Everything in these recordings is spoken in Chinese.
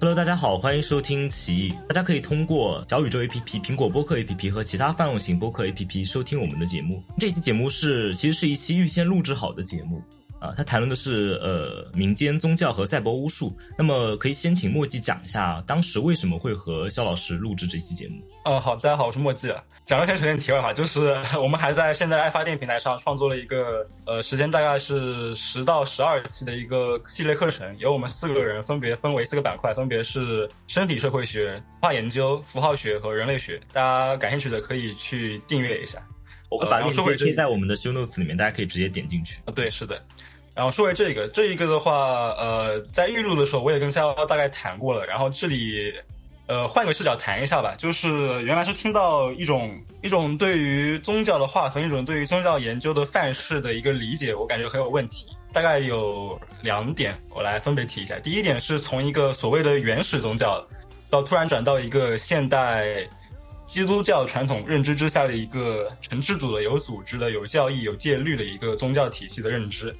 Hello，大家好，欢迎收听奇异。大家可以通过小宇宙 APP、苹果播客 APP 和其他泛用型播客 APP 收听我们的节目。这期节目是其实是一期预先录制好的节目啊，他谈论的是呃民间宗教和赛博巫术。那么可以先请墨迹讲一下当时为什么会和肖老师录制这期节目。嗯，好，大家好，我是墨迹。讲个先首先题外话，就是我们还在现在爱发电平台上创作了一个呃，时间大概是十到十二期的一个系列课程，由我们四个人分别分为四个板块，分别是身体社会学、文化研究、符号学和人类学。大家感兴趣的可以去订阅一下。我会把链接贴在我们的 show notes 里面，大家可以直接点进去。啊，对，是的。然后说回这个，这一个的话，呃，在预录的时候我也跟肖大概谈过了，然后这里。呃，换个视角谈一下吧，就是原来是听到一种一种对于宗教的划分，一种对于宗教研究的范式的一个理解，我感觉很有问题。大概有两点，我来分别提一下。第一点是从一个所谓的原始宗教，到突然转到一个现代基督教传统认知之下的一个成制组的、有组织的、有教义、有戒律的一个宗教体系的认知。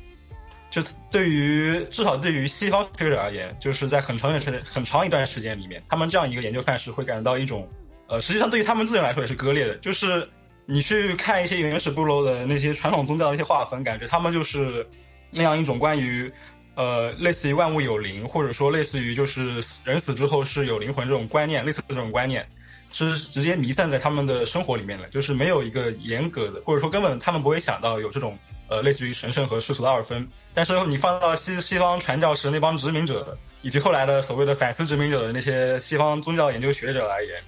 就对于至少对于西方学者而言，就是在很长一段时很长一段时间里面，他们这样一个研究范式会感觉到一种，呃，实际上对于他们自己来说也是割裂的。就是你去看一些原始部落的那些传统宗教的一些划分，感觉他们就是那样一种关于，呃，类似于万物有灵，或者说类似于就是人死之后是有灵魂这种观念，类似的这种观念，是直接弥散在他们的生活里面的，就是没有一个严格的，或者说根本他们不会想到有这种。呃，类似于神圣和世俗的二分，但是你放到西西方传教士那帮殖民者，以及后来的所谓的反思殖民者的那些西方宗教研究学者而言，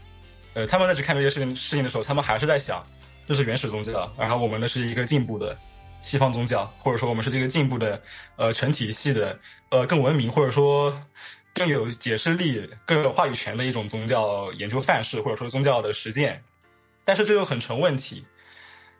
呃，他们在去看这些事情事情的时候，他们还是在想，这是原始宗教，然后我们呢是一个进步的西方宗教，或者说我们是这个进步的呃成体系的呃更文明或者说更有解释力、更有话语权的一种宗教研究范式或者说宗教的实践，但是这又很成问题。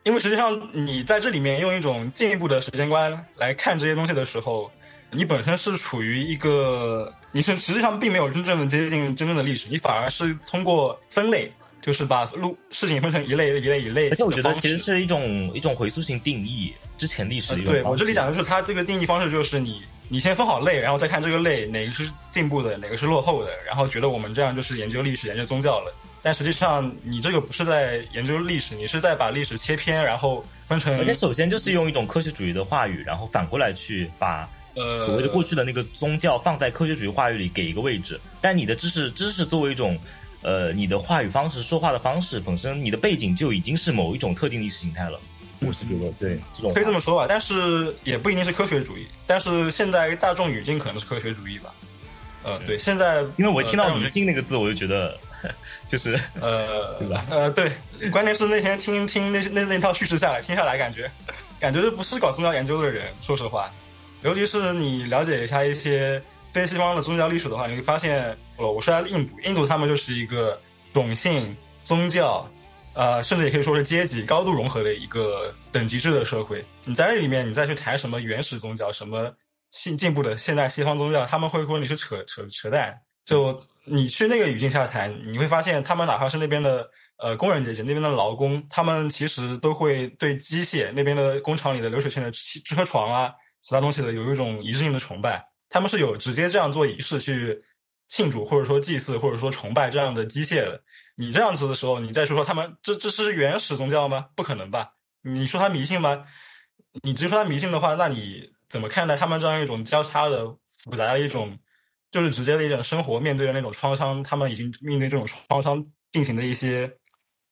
因为实际上，你在这里面用一种进一步的时间观来看这些东西的时候，你本身是处于一个，你是实际上并没有真正的接近真正的历史，你反而是通过分类，就是把路事情分成一类一类一类。而且我觉得其实是一种一种回溯性定义之前历史。对我这里讲的是它这个定义方式，就是你你先分好类，然后再看这个类哪个是进步的，哪个是落后的，然后觉得我们这样就是研究历史、研究宗教了。但实际上，你这个不是在研究历史，你是在把历史切片，然后分成。而且首先就是用一种科学主义的话语，然后反过来去把呃所谓的过去的那个宗教放在科学主义话语里给一个位置。但你的知识知识作为一种呃你的话语方式说话的方式本身，你的背景就已经是某一种特定历史形态了。我是觉得对，这种可以这么说吧，但是也不一定是科学主义。但是现在大众语境可能是科学主义吧。呃，对，现在因为我听到迷信那个字，我就觉得。就是呃，对吧？呃，对，关键是那天听听那那那套叙事下来，听下来感觉，感觉这不是搞宗教研究的人，说实话，尤其是你了解一下一些非西方的宗教历史的话，你会发现，哦，我说来印度，印度他们就是一个种姓、宗教，呃，甚至也可以说是阶级高度融合的一个等级制的社会。你在这里面，你再去谈什么原始宗教、什么新进步的现代西方宗教，他们会说你是扯扯扯淡，就。你去那个语境下谈，你会发现他们哪怕是那边的呃工人阶级，那边的劳工，他们其实都会对机械那边的工厂里的流水线的车床啊，其他东西的有一种仪式性的崇拜。他们是有直接这样做仪式去庆祝或者说祭祀或者说崇拜这样的机械的。你这样子的时候，你再说说他们这这是原始宗教吗？不可能吧？你说他迷信吗？你直接说他迷信的话，那你怎么看待他们这样一种交叉的复杂的一种？就是直接的一种生活面对的那种创伤，他们已经面对这种创伤进行的一些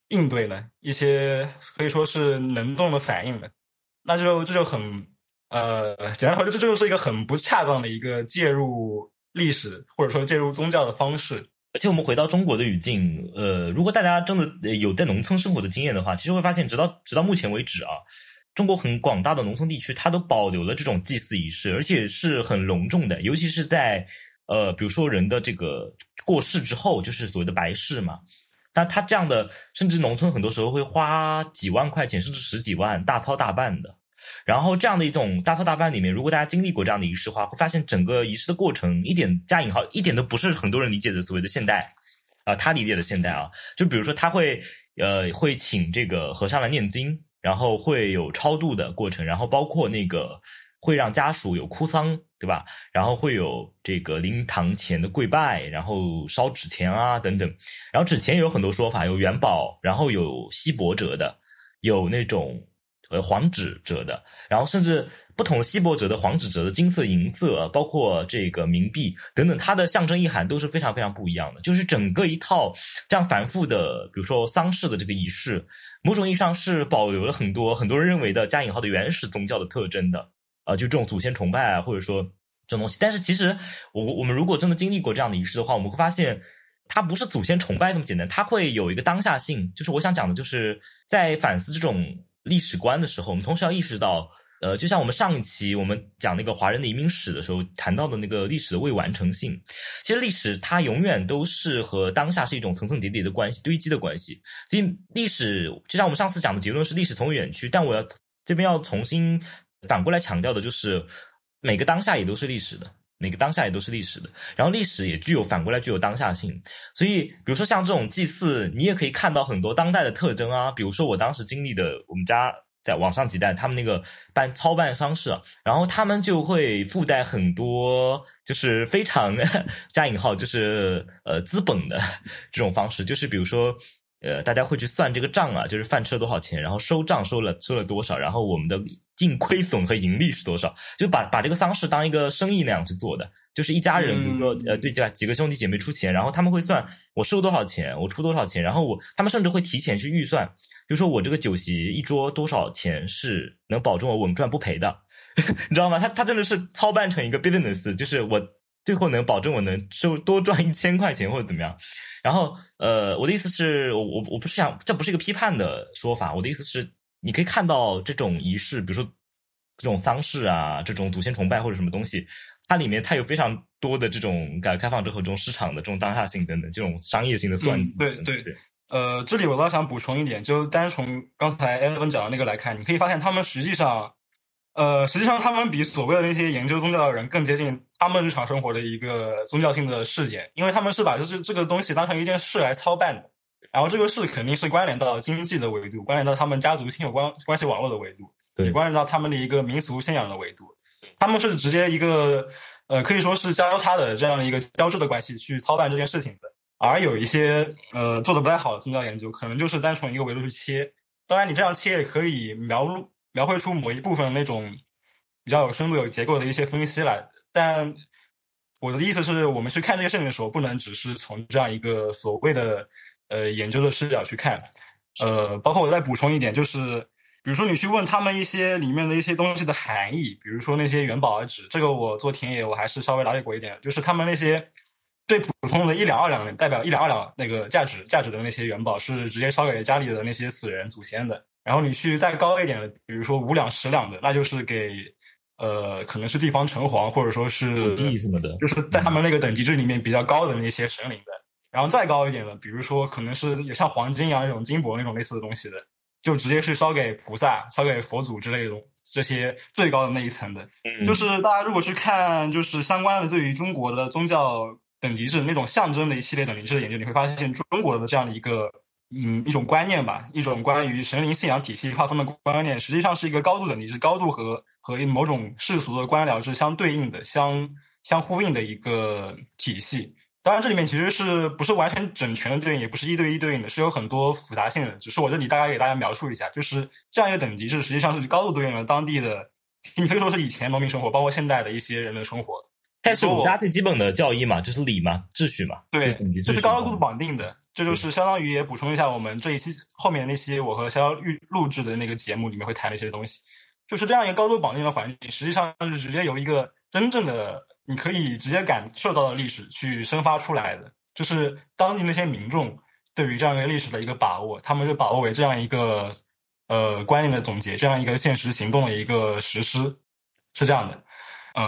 应对了，一些可以说是能动的反应了，那就这就很呃，简单说，这这就是一个很不恰当的一个介入历史或者说介入宗教的方式。而且我们回到中国的语境，呃，如果大家真的有在农村生活的经验的话，其实会发现，直到直到目前为止啊，中国很广大的农村地区，它都保留了这种祭祀仪式，而且是很隆重的，尤其是在。呃，比如说人的这个过世之后，就是所谓的白事嘛。那他这样的，甚至农村很多时候会花几万块钱，甚至十几万，大操大办的。然后这样的一种大操大办里面，如果大家经历过这样的仪式的话，会发现整个仪式的过程一点加引号一点都不是很多人理解的所谓的现代啊，他理解的现代啊，就比如说他会呃会请这个和尚来念经，然后会有超度的过程，然后包括那个会让家属有哭丧。对吧？然后会有这个灵堂前的跪拜，然后烧纸钱啊等等。然后纸钱也有很多说法，有元宝，然后有锡箔折的，有那种呃黄纸折的，然后甚至。不同锡箔折的、黄纸折的、金色、银色，包括这个冥币等等，它的象征意涵都是非常非常不一样的。就是整个一套这样繁复的，比如说丧事的这个仪式，某种意义上是保留了很多很多人认为的加引号的原始宗教的特征的。啊，就这种祖先崇拜啊，或者说这种东西。但是其实，我我们如果真的经历过这样的仪式的话，我们会发现，它不是祖先崇拜这么简单，它会有一个当下性。就是我想讲的，就是在反思这种历史观的时候，我们同时要意识到。呃，就像我们上一期我们讲那个华人的移民史的时候谈到的那个历史的未完成性，其实历史它永远都是和当下是一种层层叠叠的关系，堆积的关系。所以历史就像我们上次讲的结论是历史从远去，但我要这边要重新反过来强调的就是，每个当下也都是历史的，每个当下也都是历史的。然后历史也具有反过来具有当下性。所以比如说像这种祭祀，你也可以看到很多当代的特征啊，比如说我当时经历的我们家。在网上几代，他们那个办操办丧事，然后他们就会附带很多，就是非常 加引号，就是呃资本的 这种方式，就是比如说。呃，大家会去算这个账啊，就是饭吃了多少钱，然后收账收了收了多少，然后我们的净亏损和盈利是多少，就把把这个丧事当一个生意那样去做的，就是一家人，比如说呃对家几个兄弟姐妹出钱，然后他们会算我收多少钱，我出多少钱，然后我他们甚至会提前去预算，就说我这个酒席一桌多少钱是能保证我稳赚不赔的，你知道吗？他他真的是操办成一个 business，就是我。最后能保证我能收多赚一千块钱或者怎么样，然后呃，我的意思是我我我不是想这不是一个批判的说法，我的意思是你可以看到这种仪式，比如说这种丧事啊，这种祖先崇拜或者什么东西，它里面它有非常多的这种改革开放之后这种市场的这种当下性等等这种商业性的算计。对对对，呃，这里我倒想补充一点，就单从刚才艾文讲的那个来看，你可以发现他们实际上。呃，实际上他们比所谓的那些研究宗教的人更接近他们日常生活的一个宗教性的事件，因为他们是把就是这个东西当成一件事来操办的，然后这个事肯定是关联到经济的维度，关联到他们家族亲友关关系网络的维度，也关联到他们的一个民俗信仰的维度，他们是直接一个呃可以说是交叉的这样的一个交织的关系去操办这件事情的，而有一些呃做的不太好的宗教研究，可能就是单从一个维度去切，当然你这样切也可以描录。描绘出某一部分那种比较有深度、有结构的一些分析来，但我的意思是我们去看这些事情的时候，不能只是从这样一个所谓的呃研究的视角去看。呃，包括我再补充一点，就是比如说你去问他们一些里面的一些东西的含义，比如说那些元宝而纸，这个我做田野我还是稍微了解过一点，就是他们那些最普通的一两二两代表一两二两那个价值价值的那些元宝，是直接烧给家里的那些死人祖先的。然后你去再高一点的，比如说五两、十两的，那就是给，呃，可能是地方城隍或者说是地什么的，就是在他们那个等级制里面比较高的那些神灵的。然后再高一点的，比如说可能是也像黄金一样那种金箔那种类似的东西的，就直接是烧给菩萨、烧给佛祖之类的这些最高的那一层的。就是大家如果去看，就是相关的对于中国的宗教等级制那种象征的一系列等级制的研究，你会发现中国的这样的一个。嗯，一种观念吧，一种关于神灵信仰体系划分的观念，实际上是一个高度等级是高度和和某种世俗的官僚是相对应的、相相呼应的一个体系。当然，这里面其实是不是完全整全的对应，也不是一对一对应的，是有很多复杂性的。只是我这里大概给大家描述一下，就是这样一个等级制，实际上是高度对应了当地的，你可以说是以前农民生活，包括现代的一些人的生活。但是儒家最基本的教义嘛，就是礼嘛，秩序嘛，对，这是高度绑定的。这就是相当于也补充一下我们这一期后面那期我和肖预录制的那个节目里面会谈的一些东西，就是这样一个高度绑定的环境，实际上是直接由一个真正的你可以直接感受到的历史去生发出来的，就是当地那些民众对于这样一个历史的一个把握，他们就把握为这样一个呃观念的总结，这样一个现实行动的一个实施，是这样的。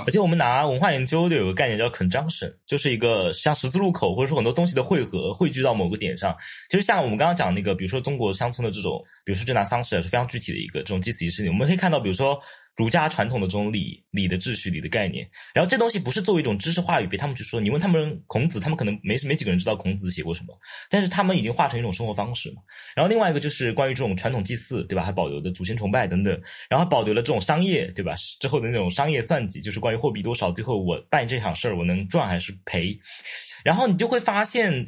而且我们拿文化研究的有个概念叫 conjunction，就是一个像十字路口，或者说很多东西的汇合，汇聚到某个点上。其实像我们刚刚讲那个，比如说中国乡村的这种，比如说就拿丧事是非常具体的一个这种祭祀仪式。我们可以看到，比如说儒家传统的这种礼礼的秩序、礼的概念。然后这东西不是作为一种知识话语被他们去说。你问他们孔子，他们可能没没几个人知道孔子写过什么，但是他们已经化成一种生活方式嘛。然后另外一个就是关于这种传统祭祀，对吧？还保留的祖先崇拜等等，然后保留了这种商业，对吧？之后的那种商业算计，就是关于货币多少，最后我办这场事儿，我能赚还是赔？然后你就会发现。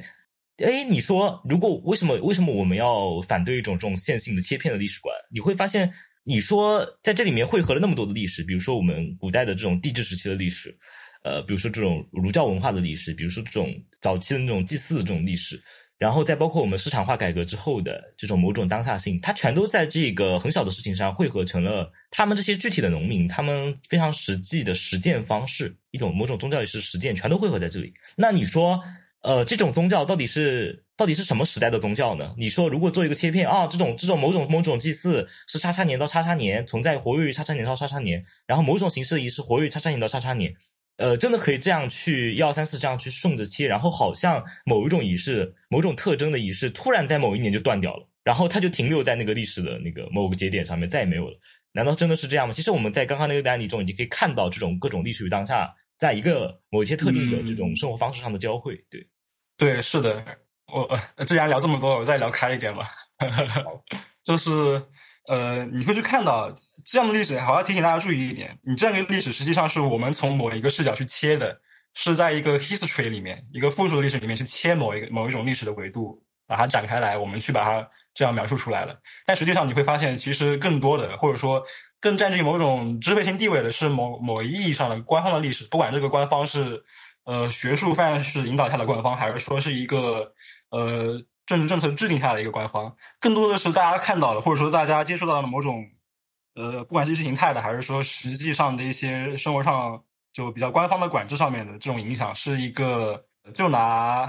哎，你说，如果为什么为什么我们要反对一种这种线性的切片的历史观？你会发现，你说在这里面汇合了那么多的历史，比如说我们古代的这种帝制时期的历史，呃，比如说这种儒教文化的历史，比如说这种早期的那种祭祀的这种历史，然后再包括我们市场化改革之后的这种某种当下性，它全都在这个很小的事情上汇合成了他们这些具体的农民，他们非常实际的实践方式，一种某种宗教仪式实践，全都汇合在这里。那你说？呃，这种宗教到底是到底是什么时代的宗教呢？你说如果做一个切片啊，这种这种某种某种祭祀是叉叉年到叉叉年存在活跃于叉叉年到叉叉年，然后某种形式的仪式活跃于叉叉年到叉叉年，呃，真的可以这样去一二三四这样去顺着切，然后好像某一种仪式、某种特征的仪式突然在某一年就断掉了，然后它就停留在那个历史的那个某个节点上面，再也没有了。难道真的是这样吗？其实我们在刚刚那个案例中已经可以看到这种各种历史与当下在一个某一些特定的这种生活方式上的交汇，对。对，是的，我既然聊这么多，我再聊开一点吧。就是呃，你会去看到这样的历史，好要提醒大家注意一点，你这样的历史实际上是我们从某一个视角去切的，是在一个 history 里面，一个复数的历史里面去切某一个某一种历史的维度，把它展开来，我们去把它这样描述出来了。但实际上你会发现，其实更多的或者说更占据某种支配性地位的是某某一意义上的官方的历史，不管这个官方是。呃，学术范式引导下的官方，还是说是一个呃政治政策制定下的一个官方，更多的是大家看到的，或者说大家接触到的某种呃，不管是意识形态的，还是说实际上的一些生活上就比较官方的管制上面的这种影响，是一个就拿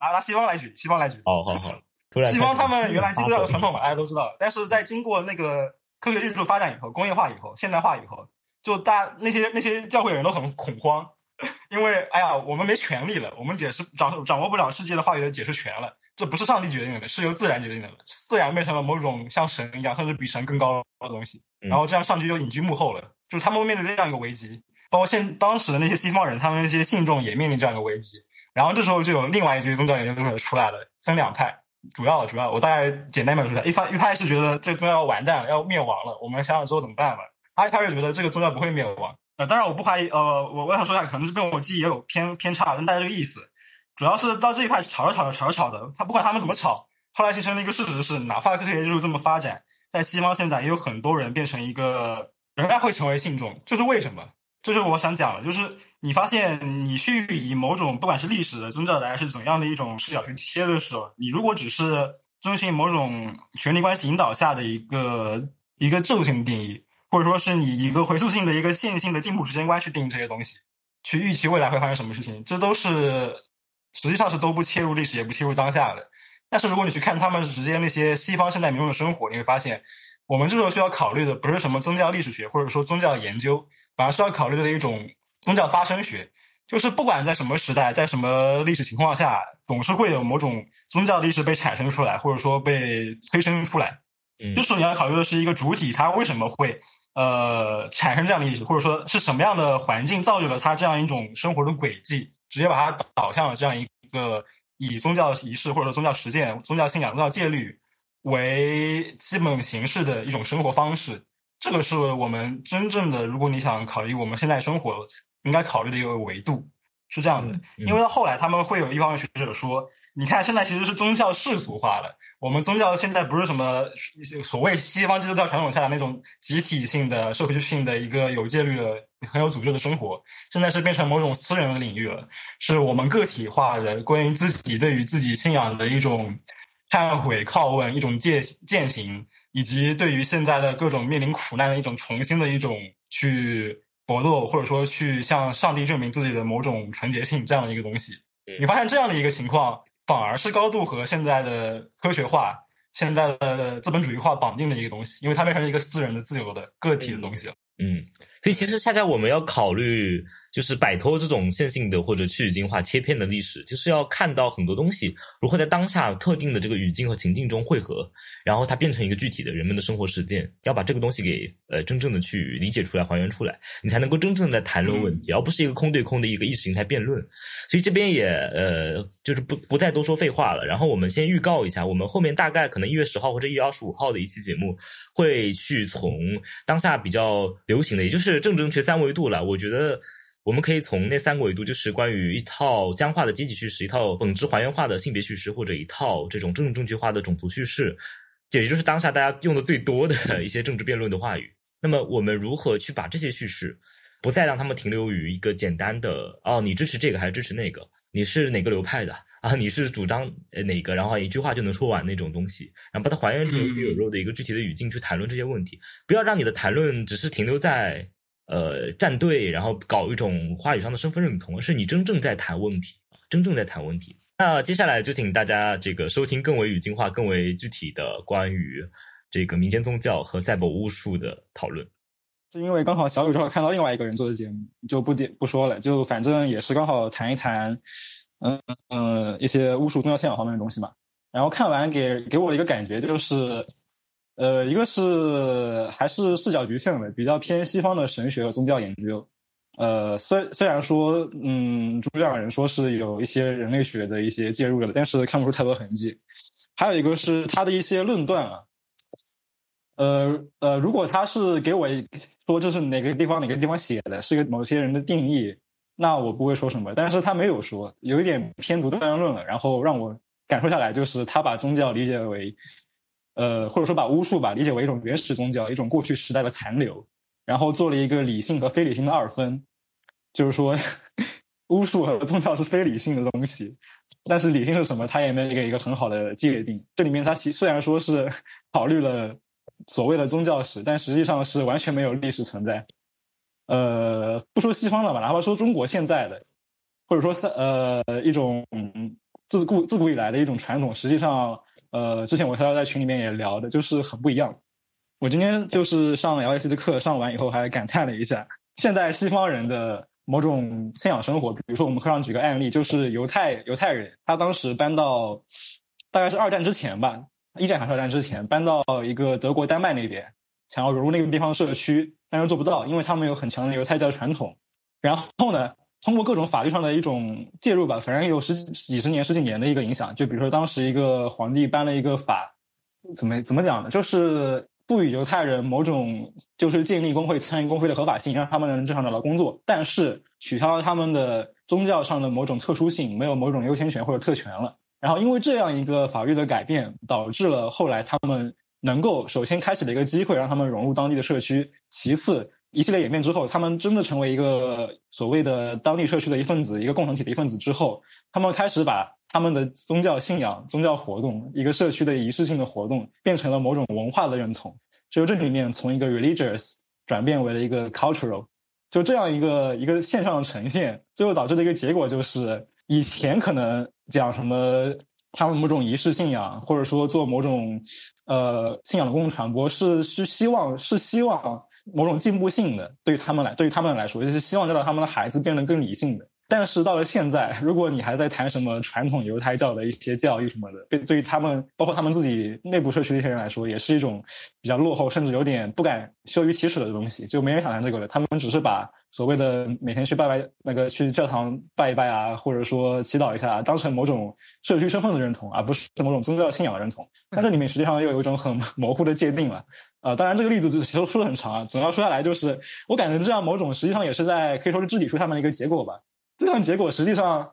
拿拿西方来举，西方来举，好好好，突然西方他们原来基督教的传统嘛，大家都知道，但是在经过那个科学技术发展以后，工业化以后，现代化以后，就大那些那些教会人都很恐慌。因为，哎呀，我们没权利了，我们解释掌掌握不了世界的话语的解释权了。这不是上帝决定的，是由自然决定的。自然变成了某种像神一样，甚至比神更高的东西。然后这样上去就隐居幕后了。就是他们面对这样一个危机，包括现当时的那些西方人，他们那些信众也面临这样一个危机。然后这时候就有另外一堆宗教研究者出来了，分两派。主要主要，我大概简单描述一下：一派一派是觉得这个宗教要完蛋了，要灭亡了，我们想想之后怎么办吧。他一派是觉得这个宗教不会灭亡。呃，当然我不怀疑，呃，我我想说一下，可能是跟我记忆也有偏偏差，但大家这个意思，主要是到这一块吵着吵着吵着吵着，他不管他们怎么吵，后来形成了一个事实是，哪怕科学技术这么发展，在西方现在也有很多人变成一个仍然会成为信众，这是为什么？这就是我想讲的，就是你发现你去以某种不管是历史的宗教的还是怎样的一种视角去切的时候，你如果只是遵循某种权力关系引导下的一个一个制度性的定义。或者说是你一个回溯性的一个线性的进步时间观去定义这些东西，去预期未来会发生什么事情，这都是实际上是都不切入历史也不切入当下的。但是如果你去看他们之间那些西方现代民众的生活，你会发现，我们这时候需要考虑的不是什么宗教历史学或者说宗教研究，反而是要考虑的一种宗教发生学，就是不管在什么时代，在什么历史情况下，总是会有某种宗教历史被产生出来，或者说被催生出来。就是你要考虑的是一个主体，它为什么会。呃，产生这样的意识，或者说是什么样的环境造就了他这样一种生活的轨迹，直接把它导向了这样一个以宗教仪式或者说宗教实践、宗教信仰、宗教戒律为基本形式的一种生活方式。这个是我们真正的，如果你想考虑我们现在生活应该考虑的一个维度，是这样的。因为到后来他们会有一方面学者说。你看，现在其实是宗教世俗化了。我们宗教现在不是什么所谓西方基督教传统下的那种集体性的、社会性的一个有戒律的、很有组织的生活，现在是变成某种私人的领域了。是我们个体化的关于自己对于自己信仰的一种忏悔、拷问、一种践践行，以及对于现在的各种面临苦难的一种重新的一种去搏斗，或者说去向上帝证明自己的某种纯洁性这样的一个东西。你发现这样的一个情况。反而是高度和现在的科学化、现在的资本主义化绑定的一个东西，因为它变成一个私人的、自由的个体的东西了。嗯，所以其实恰恰我们要考虑，就是摆脱这种线性的或者去语境化切片的历史，就是要看到很多东西如何在当下特定的这个语境和情境中汇合，然后它变成一个具体的人们的生活实践，要把这个东西给呃真正的去理解出来、还原出来，你才能够真正的谈论问题，而不是一个空对空的一个意识形态辩论。所以这边也呃就是不不再多说废话了，然后我们先预告一下，我们后面大概可能一月十号或者一月二十五号的一期节目会去从当下比较流行的，也就是正正确三维度了，我觉得。我们可以从那三个维度，就是关于一套僵化的阶级叙事，一套本质还原化的性别叙事，或者一套这种政治正确化的种族叙事，简直就是当下大家用的最多的 一些政治辩论的话语。那么，我们如何去把这些叙事，不再让他们停留于一个简单的哦，你支持这个还是支持那个？你是哪个流派的啊？你是主张呃哪个？然后一句话就能说完那种东西，然后把它还原成有血有肉的一个具体的语境去谈论这些问题，不要让你的谈论只是停留在。呃，站队，然后搞一种话语上的身份认同，而是你真正在谈问题真正在谈问题。那接下来就请大家这个收听更为语境化、更为具体的关于这个民间宗教和赛博巫术的讨论。是因为刚好小宇宙看到另外一个人做的节目，就不点不说了，就反正也是刚好谈一谈，嗯嗯，一些巫术、宗教信仰方面的东西嘛。然后看完给给我的一个感觉就是。呃，一个是还是视角局限的，比较偏西方的神学和宗教研究。呃，虽虽然说，嗯，主讲人说是有一些人类学的一些介入的，但是看不出太多痕迹。还有一个是他的一些论断啊，呃呃，如果他是给我说这是哪个地方哪个地方写的，是一个某些人的定义，那我不会说什么。但是他没有说，有一点偏独断论了，然后让我感受下来，就是他把宗教理解为。呃，或者说把巫术吧理解为一种原始宗教，一种过去时代的残留，然后做了一个理性和非理性的二分，就是说巫术和宗教是非理性的东西，但是理性是什么，他也没有一个一个很好的界定。这里面他其虽然说是 考虑了所谓的宗教史，但实际上是完全没有历史存在。呃，不说西方了吧，哪怕说中国现在的，或者说是呃一种自古自古以来的一种传统，实际上。呃，之前我和他在群里面也聊的，就是很不一样。我今天就是上 L S C 的课，上完以后还感叹了一下，现在西方人的某种信仰生活，比如说我们课上举个案例，就是犹太犹太人，他当时搬到大概是二战之前吧，一战还是二战之前，搬到一个德国丹麦那边，想要融入那个地方社区，但是做不到，因为他们有很强的犹太教传统。然后呢？通过各种法律上的一种介入吧，反正有十几十年、十几年的一个影响。就比如说，当时一个皇帝颁了一个法，怎么怎么讲呢？就是不与犹太人某种就是建立工会、参与工会的合法性，让他们能正常找到工作，但是取消了他们的宗教上的某种特殊性，没有某种优先权或者特权了。然后因为这样一个法律的改变，导致了后来他们能够首先开启了一个机会，让他们融入当地的社区，其次。一系列演变之后，他们真的成为一个所谓的当地社区的一份子，一个共同体的一份子之后，他们开始把他们的宗教信仰、宗教活动、一个社区的仪式性的活动，变成了某种文化的认同。就这里面从一个 religious 转变为了一个 cultural，就这样一个一个现象的呈现，最后导致的一个结果就是，以前可能讲什么他们某种仪式信仰，或者说做某种呃信仰的公共传播，是是希望是希望。某种进步性的，对于他们来，对于他们来说，就是希望让他们的孩子变得更理性的。但是到了现在，如果你还在谈什么传统犹太教的一些教育什么的，对对于他们，包括他们自己内部社区的一些人来说，也是一种比较落后，甚至有点不敢羞于启齿的东西。就没人想谈这个了，他们只是把所谓的每天去拜拜那个去教堂拜一拜啊，或者说祈祷一下，当成某种社区身份的认同，而不是某种宗教信仰的认同。但这里面实际上又有一种很 模糊的界定了。呃，当然这个例子其实说的很长啊，总要说下来就是，我感觉这样某种实际上也是在可以说是治理出他们的一个结果吧。这样结果实际上，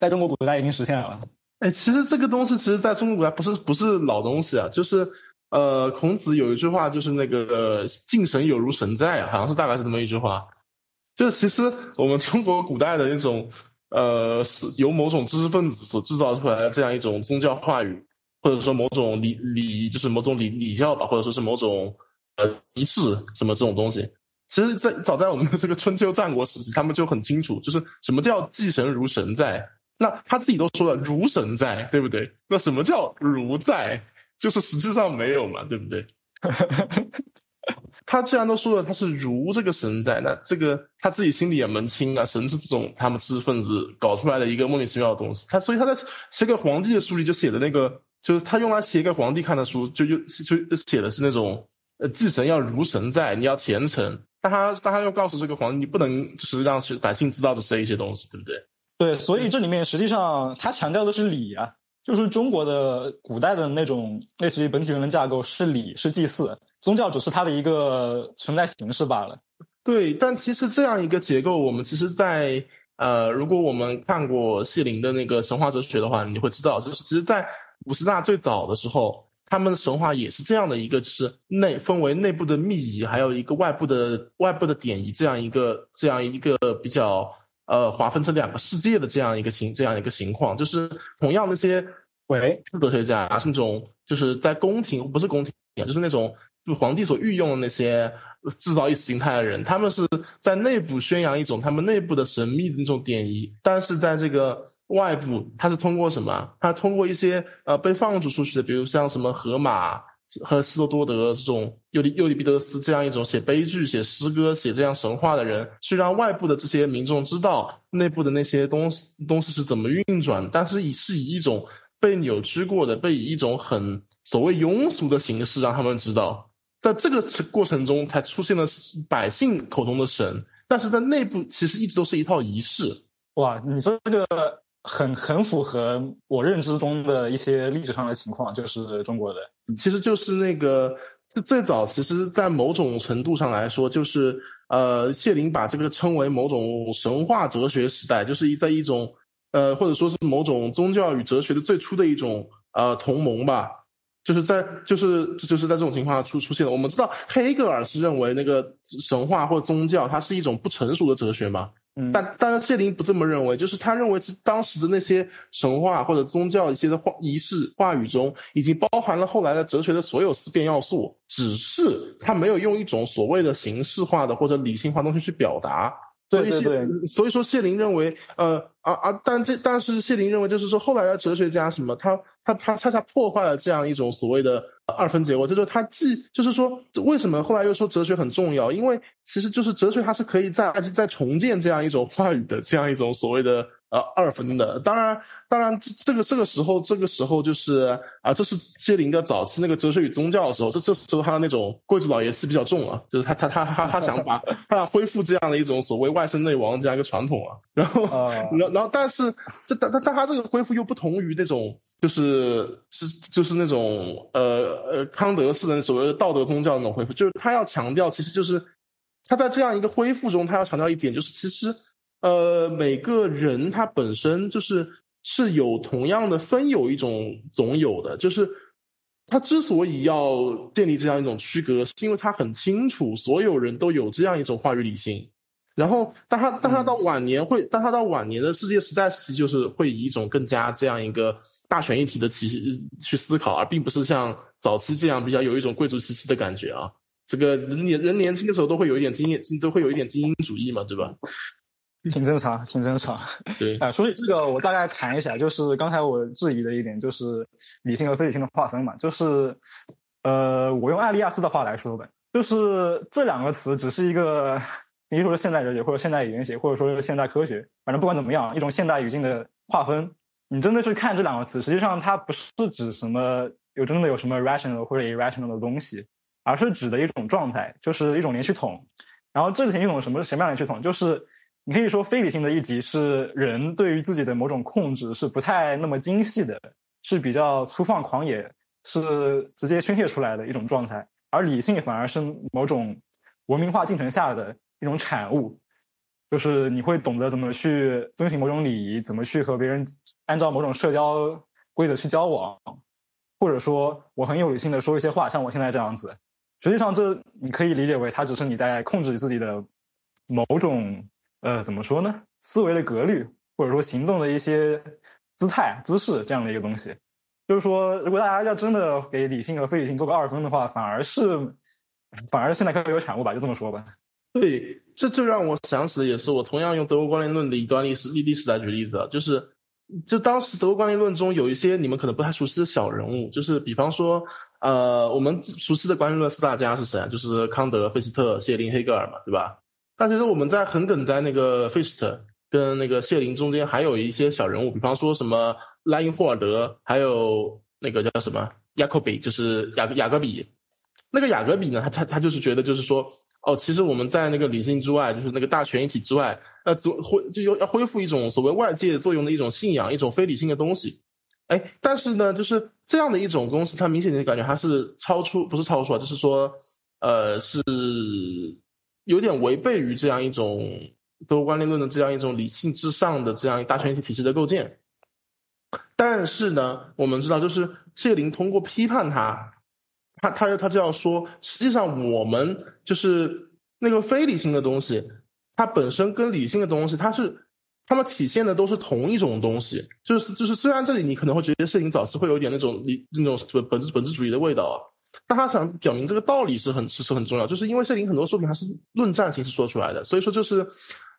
在中国古代已经实现了。哎，其实这个东西，其实在中国古代不是不是老东西啊，就是呃，孔子有一句话，就是那个“敬神有如神在啊”，好像是大概是这么一句话。就是其实我们中国古代的那种呃，是由某种知识分子所制造出来的这样一种宗教话语，或者说某种礼礼，就是某种礼礼教吧，或者说是某种呃仪式什么这种东西。其实，在早在我们的这个春秋战国时期，他们就很清楚，就是什么叫祭神如神在。那他自己都说了如神在，对不对？那什么叫如在？就是实质上没有嘛，对不对？他既然都说了他是如这个神在，那这个他自己心里也门清啊，神是这种他们知识分子搞出来的一个莫名其妙的东西。他所以他在写给皇帝的书里就写的那个，就是他用来写给皇帝看的书，就就就写的是那种呃祭神要如神在，你要虔诚。但他但他又告诉这个皇帝，你不能就是让百姓知道这些一些东西，对不对？对，所以这里面实际上他强调的是礼啊。就是中国的古代的那种类似于本体人的架构是礼是祭祀，宗教只是它的一个存在形式罢了。对，但其实这样一个结构，我们其实，在呃，如果我们看过谢林的那个神话哲学的话，你会知道，就是其实，在古希腊最早的时候，他们的神话也是这样的一个，就是内分为内部的密仪，还有一个外部的外部的典仪，这样一个这样一个比较。呃，划分成两个世界的这样一个情，这样一个情况，就是同样那些喂哲学家是那种，就是在宫廷不是宫廷，就是那种就皇帝所御用的那些制造意识形态的人，他们是在内部宣扬一种他们内部的神秘的那种典仪，但是在这个外部，他是通过什么？他通过一些呃被放逐出去的，比如像什么荷马。和斯多多德这种尤里尤里庇得斯这样一种写悲剧、写诗歌、写这样神话的人，去让外部的这些民众知道内部的那些东西东西是怎么运转，但是以是以一种被扭曲过的、被以一种很所谓庸俗的形式让他们知道，在这个过程中才出现了百姓口中的神，但是在内部其实一直都是一套仪式。哇，你说这个很很符合我认知中的一些历史上的情况，就是中国的。其实就是那个最最早，其实，在某种程度上来说，就是呃，谢林把这个称为某种神话哲学时代，就是一在一种呃，或者说是某种宗教与哲学的最初的一种呃同盟吧，就是在就是就是在这种情况下出出现了。我们知道黑格尔是认为那个神话或宗教它是一种不成熟的哲学嘛。但但是谢林不这么认为，就是他认为是当时的那些神话或者宗教一些的话仪式话语中，已经包含了后来的哲学的所有思辨要素，只是他没有用一种所谓的形式化的或者理性化东西去表达。对对对，所以说谢林认为，呃啊啊，但这但是谢林认为，就是说后来的哲学家什么，他他他恰恰破坏了这样一种所谓的二分结构，就是他既就是说，为什么后来又说哲学很重要？因为其实就是哲学它是可以在在重建这样一种话语的这样一种所谓的。呃，二分的，当然，当然，这这个这个时候，这个时候就是啊，这是谢林的早期那个哲学与宗教的时候，这这时候他的那种贵族老爷气比较重啊，就是他他他他他想把他想恢复这样的一种所谓外圣内王这样一个传统啊，然后，然然后，但是这但但但他这个恢复又不同于那种就是是就是那种呃呃康德式的所谓的道德宗教那种恢复，就是他要强调，其实就是他在这样一个恢复中，他要强调一点，就是其实。呃，每个人他本身就是是有同样的分有一种总有的，就是他之所以要建立这样一种区隔，是因为他很清楚所有人都有这样一种话语理性。然后，当他当他到晚年会，当他到晚年的世界时代时期，就是会以一种更加这样一个大权一体的体系去思考，而并不是像早期这样比较有一种贵族气息的感觉啊。这个人年人年轻的时候都会有一点经验，都会有一点精英主义嘛，对吧？挺正常，挺正常。对，啊，所以这个我大概谈一下，就是刚才我质疑的一点，就是理性和非理性的划分嘛。就是，呃，我用艾利亚斯的话来说吧，就是这两个词只是一个，比如说现代哲学或者现代语言学，或者说是现代科学，反正不管怎么样，一种现代语境的划分。你真的去看这两个词，实际上它不是指什么有真的有什么 rational 或者 irrational 的东西，而是指的一种状态，就是一种连续统。然后这是一种什么什么样的连续统？就是。你可以说非理性的一级是人对于自己的某种控制是不太那么精细的，是比较粗放狂野，是直接宣泄出来的一种状态，而理性反而是某种文明化进程下的一种产物，就是你会懂得怎么去遵循某种礼仪，怎么去和别人按照某种社交规则去交往，或者说我很有理性的说一些话，像我现在这样子，实际上这你可以理解为它只是你在控制自己的某种。呃，怎么说呢？思维的格律，或者说行动的一些姿态、姿势这样的一个东西，就是说，如果大家要真的给理性和非理性做个二分的话，反而是，反而是现代科学有产物吧，就这么说吧。对，这就让我想起的也是，我同样用德国观念论的一段历史历历史来举例子，就是就当时德国关联论中有一些你们可能不太熟悉的小人物，就是比方说，呃，我们熟悉的关联论四大家是谁啊？就是康德、费斯特、谢林、黑格尔嘛，对吧？但其实我们在横梗在那个费斯特跟那个谢林中间还有一些小人物，比方说什么莱因霍尔德，还有那个叫什么雅克比，就是雅雅各比。那个雅各比呢，他他他就是觉得就是说。哦，其实我们在那个理性之外，就是那个大权一体之外，呃，恢就要要恢复一种所谓外界作用的一种信仰，一种非理性的东西。哎，但是呢，就是这样的一种东西，它明显的感觉它是超出，不是超出啊，就是说，呃，是有点违背于这样一种德国观念论的这样一种理性至上的这样一大权一体体系的构建。但是呢，我们知道，就是谢林通过批判他。他他他就要说，实际上我们就是那个非理性的东西，它本身跟理性的东西，它是它们体现的都是同一种东西。就是就是，虽然这里你可能会觉得摄影早期会有点那种理那种本质本质主义的味道啊，但他想表明这个道理是很是是很重要，就是因为摄影很多作品它是论战形式说出来的，所以说就是。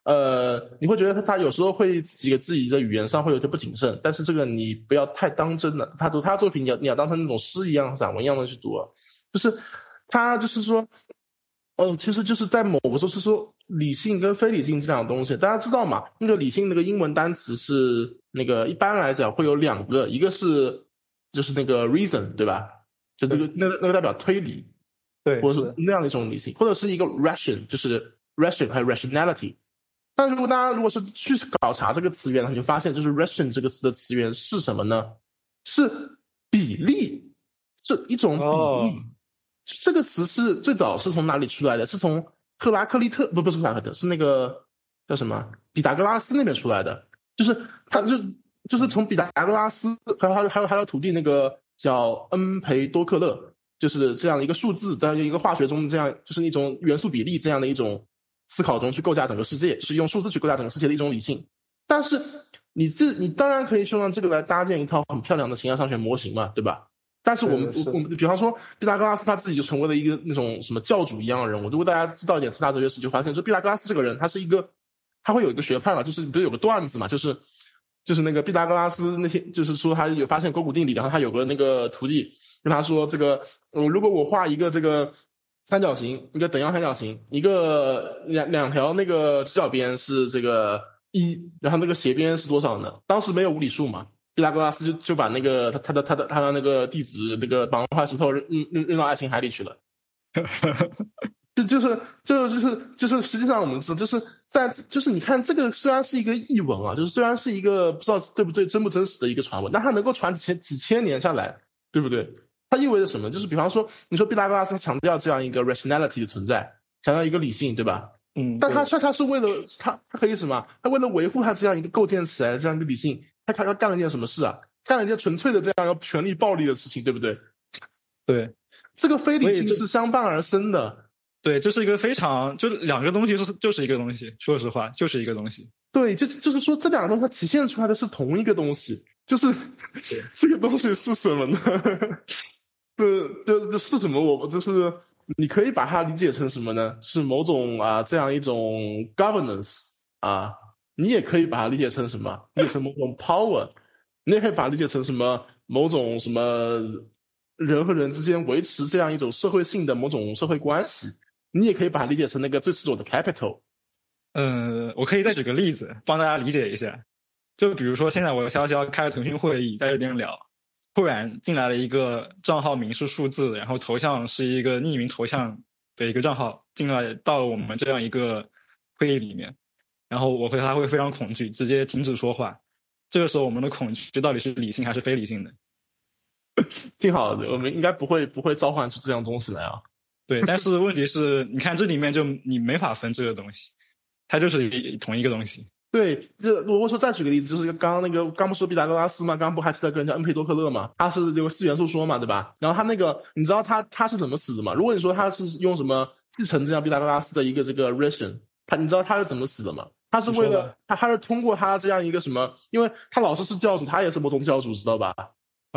呃，你会觉得他他有时候会几个自己的语言上会有些不谨慎，但是这个你不要太当真了。他读他作品，你要你要当成那种诗一样、散文一样的去读，就是他就是说，哦，其实就是在某个时候是说理性跟非理性这两个东西，大家知道嘛？那个理性那个英文单词是那个一般来讲会有两个，一个是就是那个 reason 对吧？就这个那个那个代表推理，对，或者是那样的一种理性，或者是一个 ration，就是 ration 还有 rationality。但如果大家如果是去考察这个词源，你就发现就是 ration 这个词的词源是什么呢？是比例，是一种比例。这个词是最早是从哪里出来的？是从赫拉克利特不不是赫拉克特，是那个叫什么毕达哥拉斯那边出来的。就是他就就是从毕达哥拉斯，还有还有还有还有徒弟那个叫恩培多克勒，就是这样的一个数字，在一个化学中这样就是一种元素比例这样的一种。思考中去构架整个世界，是用数字去构架整个世界的一种理性。但是你这你当然可以用这个来搭建一套很漂亮的形象上学模型嘛，对吧？但是我们我们比方说毕达哥拉斯他自己就成为了一个那种什么教主一样的人物。如果大家知道一点希腊哲学史，就发现这毕达哥拉斯这个人，他是一个他会有一个学派嘛，就是不是有个段子嘛，就是就是那个毕达哥拉斯那天就是说他有发现勾股定理，然后他有个那个徒弟跟他说这个，呃，如果我画一个这个。三角形，一个等腰三角形，一个两两条那个直角边是这个一，然后那个斜边是多少呢？当时没有无理数嘛，毕达哥拉斯就就把那个他他的他的他的那个弟子那个绑块石头扔扔扔到爱琴海里去了。这就是就就是就是实际上我们知就是在就是你看这个虽然是一个译文啊，就是虽然是一个不知道对不对真不真实的一个传闻，但它能够传几千几千年下来，对不对？它意味着什么？就是比方说，你说毕达哥拉斯强调这样一个 rationality 的存在，强调一个理性，对吧？嗯。但他他他是为了他他可以什么？他为了维护他这样一个构建起来的这样一个理性，他他要干了一件什么事啊？干了一件纯粹的这样一个权力暴力的事情，对不对？对，这个非理性是相伴而生的。对，这是一个非常就是两个东西是就是一个东西，说实话就是一个东西。对，就就是说这两个东西它体现出来的是同一个东西，就是 这个东西是什么呢？这这这是什么？我就是你可以把它理解成什么呢？是某种啊这样一种 governance 啊，你也可以把它理解成什么？理解成某种 power，你也可以把它理解成什么？某种什么人和人之间维持这样一种社会性的某种社会关系，你也可以把它理解成那个最赤裸的 capital。嗯，我可以再举个例子帮大家理解一下，就比如说现在我潇潇开了腾讯会议，在这边聊。突然进来了一个账号名是数字，然后头像是一个匿名头像的一个账号进来到了我们这样一个会议里面，然后我和他会非常恐惧，直接停止说话。这个时候我们的恐惧到底是理性还是非理性的？挺好的，我们应该不会不会召唤出这样东西来啊。对，但是问题是，你看这里面就你没法分这个东西，它就是同一个东西。对，这如果说再举个例子，就是刚刚那个刚不说毕达哥拉斯嘛？刚刚不还提到个人叫恩培多克勒嘛？他是这个四元素说嘛，对吧？然后他那个，你知道他他是怎么死的吗？如果你说他是用什么继承这样毕达哥拉斯的一个这个 ration，他你知道他是怎么死的吗？他是为了他他是通过他这样一个什么？因为他老师是教主，他也是某种教主，知道吧？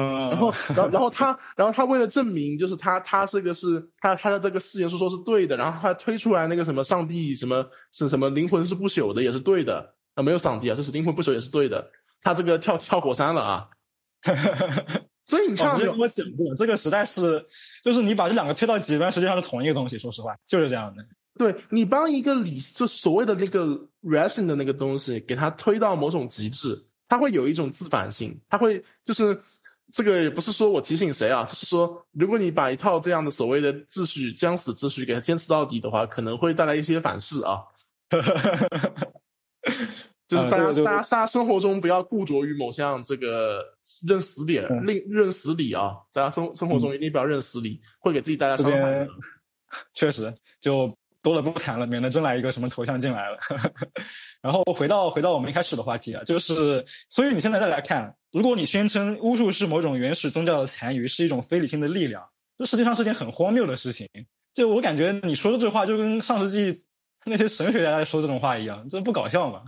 嗯，然后，然后，然后他，然后他为了证明，就是他，他这个是他他的这个四元素说是对的，然后他推出来那个什么上帝什么是什么灵魂是不朽的，也是对的。啊，没有上帝啊，就是灵魂不朽也是对的。他这个跳跳火山了啊。所以你看到没跟？我讲过，这个时代是，就是你把这两个推到极端，实际上是同一个东西。说实话，就是这样的。对你帮一个理，就所谓的那个 ration 的那个东西，给它推到某种极致，它会有一种自反性，它会就是这个也不是说我提醒谁啊，就是说，如果你把一套这样的所谓的秩序、将死秩序给它坚持到底的话，可能会带来一些反噬啊。就是大家、大家大家生活中不要固着于某项这个认死理、嗯认认死理啊！大家生生活中一定不要认死理，会给自己带来伤害的。确实就多了不谈了，免得真来一个什么头像进来了。然后回到回到我们一开始的话题啊，就是所以你现在再来看，如果你宣称巫术是某种原始宗教的残余，是一种非理性的力量，这实际上是件很荒谬的事情。就我感觉你说的这话，就跟上世纪那些神学家在说这种话一样，这不搞笑吗？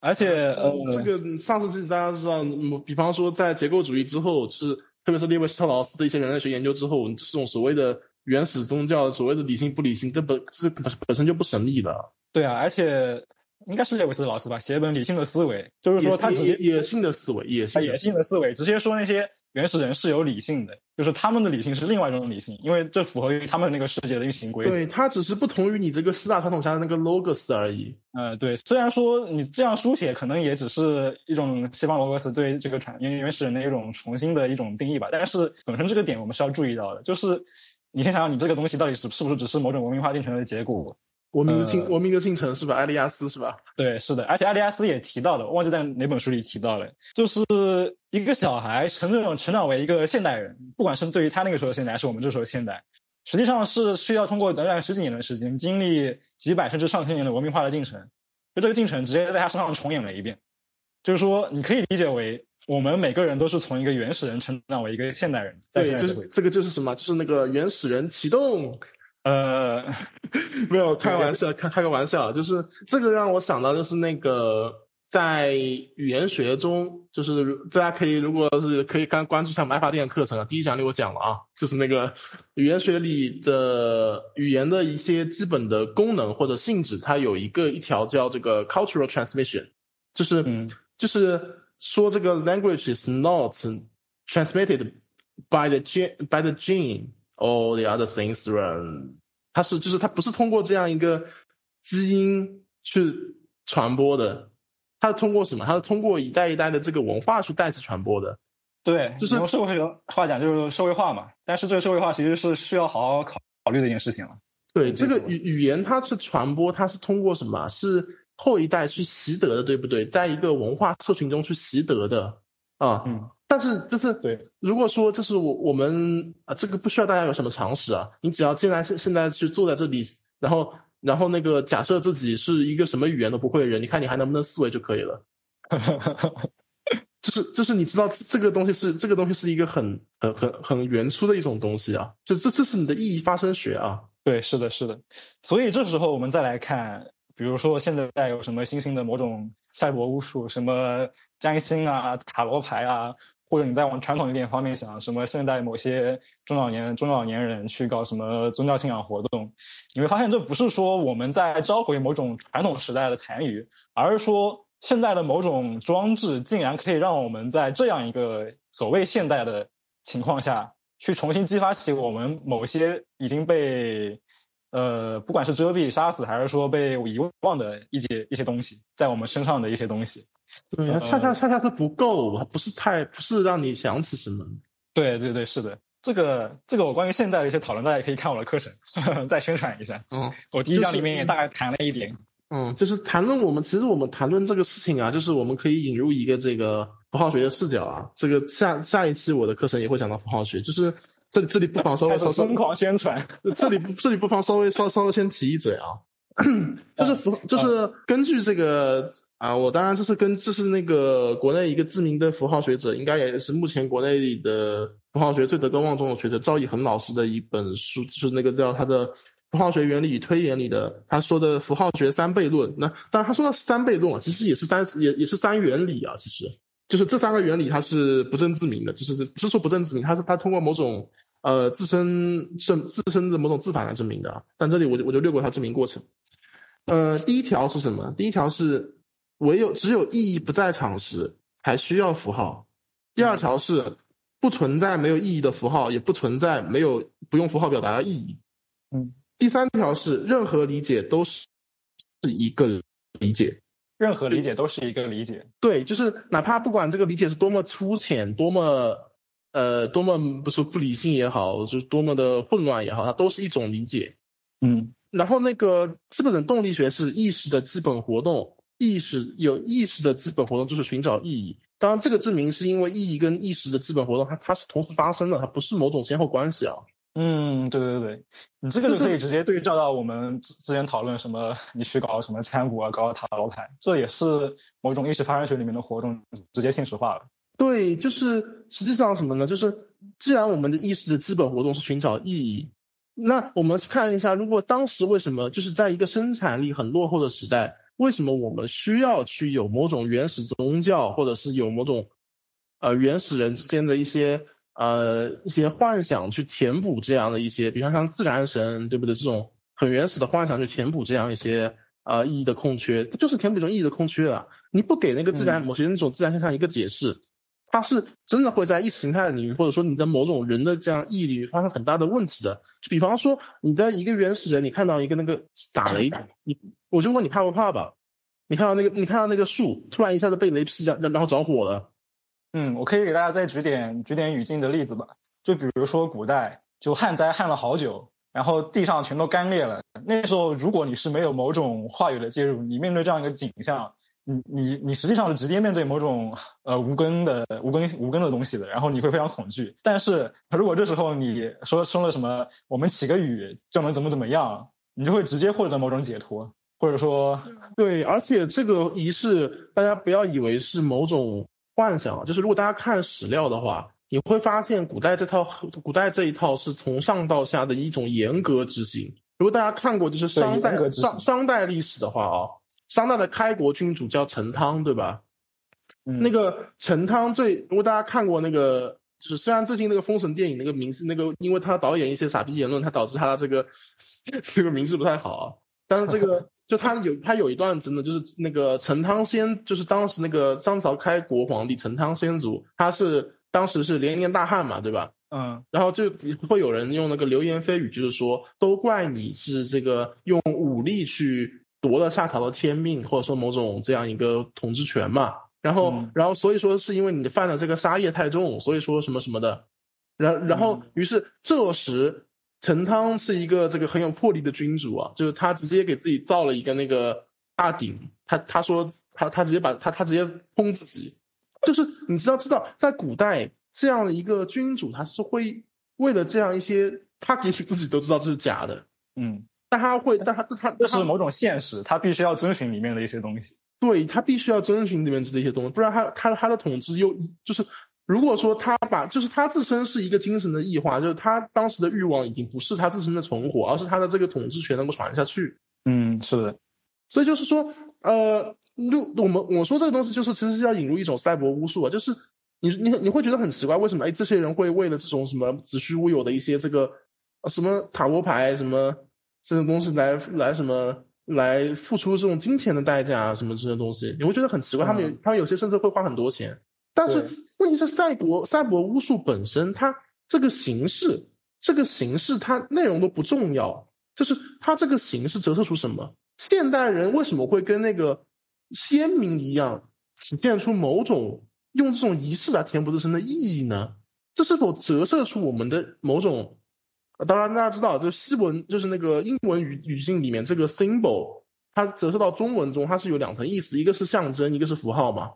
而且呃，这个上世纪大家知道，嗯比方说在结构主义之后，就是特别是列维斯特劳斯的一些人类学研究之后，这种所谓的原始宗教，所谓的理性不理性，这本这本本身就不成立的。对啊，而且应该是列维斯老师吧，写一本《理性的思维》，就是说他直接野野性的思维，野性他野性的思维，直接说那些原始人是有理性的，就是他们的理性是另外一种理性，因为这符合于他们那个世界的运行规则。对，它只是不同于你这个四大传统下的那个 logos 而已。呃，对，虽然说你这样书写可能也只是一种西方罗格斯对这个传原原始人的一种重新的一种定义吧，但是本身这个点我们是要注意到的，就是你先想想你这个东西到底是是不是只是某种文明化进程的结果？文明的进、呃文明的进程是吧？艾利亚斯是吧？对，是的，而且阿里亚斯也提到了，忘记在哪本书里提到了，就是一个小孩成长成长为一个现代人，不管是对于他那个时候的现代，还是我们这时候的现代，实际上是需要通过短短十几年的时间，经历几百甚至上千年的文明化的进程，就这个进程直接在他身上重演了一遍。就是说，你可以理解为我们每个人都是从一个原始人成长为一个现代人，在对，现在社会。这是这个就是什么？就是那个原始人启动。呃，没有开玩笑，开开个玩笑，就是这个让我想到，就是那个在语言学中，就是大家可以如果是可以刚关注一下我们爱发电的课程啊，第一讲里我讲了啊，就是那个语言学里的语言的一些基本的功能或者性质，它有一个一条叫这个 cultural transmission，就是、嗯就是说这个 language is not transmitted by the gene by the gene or the other things run，它是就是它不是通过这样一个基因去传播的，它是通过什么？它是通过一代一代的这个文化去代际传播的。对，就是用社会学话讲就是社会化嘛，但是这个社会化其实是需要好好考考虑的一件事情了。对，嗯这个这个语语言它是传播，它是通过什么？是后一代去习得的，对不对？在一个文化社群中去习得的啊。嗯，但是就是对，如果说就是我我们啊，这个不需要大家有什么常识啊，你只要进来现现在去坐在这里，然后然后那个假设自己是一个什么语言都不会的人，你看你还能不能思维就可以了。就是就是你知道这个东西是这个东西是一个很很很很原初的一种东西啊，这这这是你的意义发生学啊。对，是的，是的。所以这时候我们再来看，比如说现在有什么新兴的某种赛博巫术，什么占星啊、塔罗牌啊，或者你再往传统一点方面想，什么现代某些中老年中老年人去搞什么宗教信仰活动，你会发现这不是说我们在召回某种传统时代的残余，而是说现在的某种装置竟然可以让我们在这样一个所谓现代的情况下，去重新激发起我们某些已经被呃，不管是遮蔽、杀死，还是说被遗忘的一些一些东西，在我们身上的一些东西。对，它恰恰恰恰是不够，它不是太不是让你想起什么。对对对，是的。这个这个我关于现代的一些讨论，大家也可以看我的课程，再宣传一下。嗯我第一讲里面也大概谈了一点。嗯，就是谈论我们，其实我们谈论这个事情啊，就是我们可以引入一个这个符号学的视角啊。这个下下一期我的课程也会讲到符号学，就是这里这里不妨稍微开稍稍疯狂宣传。这里不这里不妨稍微稍稍微先提一嘴啊，就是符就是根据这个啊，我当然这是跟这是那个国内一个知名的符号学者，应该也是目前国内里的符号学最德高望重的学者赵以恒老师的一本书，就是那个叫他的《符号学原理与推演》里的他说的符号学三悖论。那当然他说的是三悖论啊，其实也是三也也是三原理啊，其实就是这三个原理它是不证自明的，就是不是说不证自明，它是它通过某种呃自身证自身的某种自反来证明的啊。但这里我就我就略过它证明过程。呃，第一条是什么？第一条是唯有只有意义不在场时，才需要符号。第二条是不存在没有意义的符号，也不存在没有不用符号表达的意义。嗯。第三条是任何理解都是是一个理解，任何理解都是一个理解。对，就是哪怕不管这个理解是多么粗浅，多么呃多么不说不理性也好，就是多么的混乱也好，它都是一种理解。嗯。然后那个资本的动力学是意识的基本活动，意识有意识的基本活动就是寻找意义。当然，这个证明是因为意义跟意识的基本活动，它它是同时发生的，它不是某种先后关系啊。嗯，对对对，你这个就可以直接对照到我们之之前讨论什么，你去搞什么参股啊，搞塔罗牌，这也是某种意识发生学里面的活动，直接现实化了。对，就是实际上什么呢？就是既然我们的意识的基本活动是寻找意义。那我们看一下，如果当时为什么就是在一个生产力很落后的时代，为什么我们需要去有某种原始宗教，或者是有某种，呃原始人之间的一些呃一些幻想去填补这样的一些，比方像自然神，对不对？这种很原始的幻想去填补这样一些呃意义的空缺，它就是填补这种意义的空缺啊！你不给那个自然某些那种自然现象一个解释。它是真的会在意识形态领域，或者说你在某种人的这样意义领域发生很大的问题的。就比方说，你在一个原始人，你看到一个那个打雷，你我就问你怕不怕吧？你看到那个，你看到那个树突然一下子被雷劈，然然后着火了。嗯，我可以给大家再举点举点语境的例子吧。就比如说古代，就旱灾旱了好久，然后地上全都干裂了。那时候，如果你是没有某种话语的介入，你面对这样一个景象。你你你实际上是直接面对某种呃无根的无根无根的东西的，然后你会非常恐惧。但是如果这时候你说说了什么，我们起个雨就能怎么怎么样，你就会直接获得某种解脱，或者说对。而且这个仪式，大家不要以为是某种幻想，就是如果大家看史料的话，你会发现古代这套古代这一套是从上到下的一种严格执行。如果大家看过就是商代商商代历史的话啊。商代的开国君主叫陈汤，对吧？那个陈汤最，如果大家看过那个，就是虽然最近那个《封神》电影那个名字，那个因为他导演一些傻逼言论，他导致他这个 这个名字不太好。但是这个 就他有他有一段真的就是那个陈汤先，就是当时那个商朝开国皇帝陈汤先祖，他是当时是连年大旱嘛，对吧？嗯，然后就会有人用那个流言蜚语，就是说都怪你是这个用武力去。夺了夏朝的天命，或者说某种这样一个统治权嘛，然后，然后所以说是因为你犯的这个杀业太重，所以说什么什么的，然然后于是这时陈汤是一个这个很有魄力的君主啊，就是他直接给自己造了一个那个大鼎，他他说他他直接把他他直接封自己，就是你知道知道在古代这样的一个君主，他是会为了这样一些，他也许自己都知道这是假的，嗯。但他会，但他他这是某种现实，他必须要遵循里面的一些东西。对他必须要遵循里面的一些东西，不然他他他的统治又就是，如果说他把就是他自身是一个精神的异化，就是他当时的欲望已经不是他自身的存活，而是他的这个统治权能够传下去。嗯，是的。所以就是说，呃，就我们我说这个东西，就是其实是要引入一种赛博巫术啊，就是你你你会觉得很奇怪，为什么哎这些人会为了这种什么子虚乌有的一些这个什么塔罗牌什么。这种东西来来什么来付出这种金钱的代价啊，什么这些东西，你会觉得很奇怪。他们有他们有些甚至会花很多钱，但是问题是赛博赛博巫术本身，它这个形式这个形式它内容都不重要，就是它这个形式折射出什么？现代人为什么会跟那个先民一样，体现出某种用这种仪式来填补自身的意义呢？这是否折射出我们的某种？当然，大家知道，就西文就是那个英文语语境里面，这个 symbol 它折射到中文中，它是有两层意思，一个是象征，一个是符号嘛。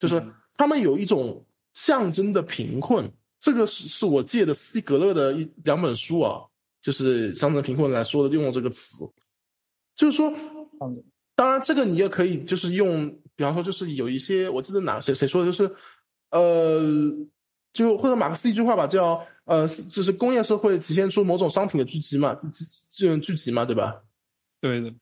就是他们有一种象征的贫困，这个是是我借的斯蒂格勒的一两本书啊，就是象征贫困来说的，用了这个词。就是说，当然这个你也可以就是用，比方说就是有一些我记得哪谁谁说的，就是呃，就或者马克思一句话吧，叫。呃，就是工业社会体现出某种商品的聚集嘛，资资资源聚集嘛，对吧？对的，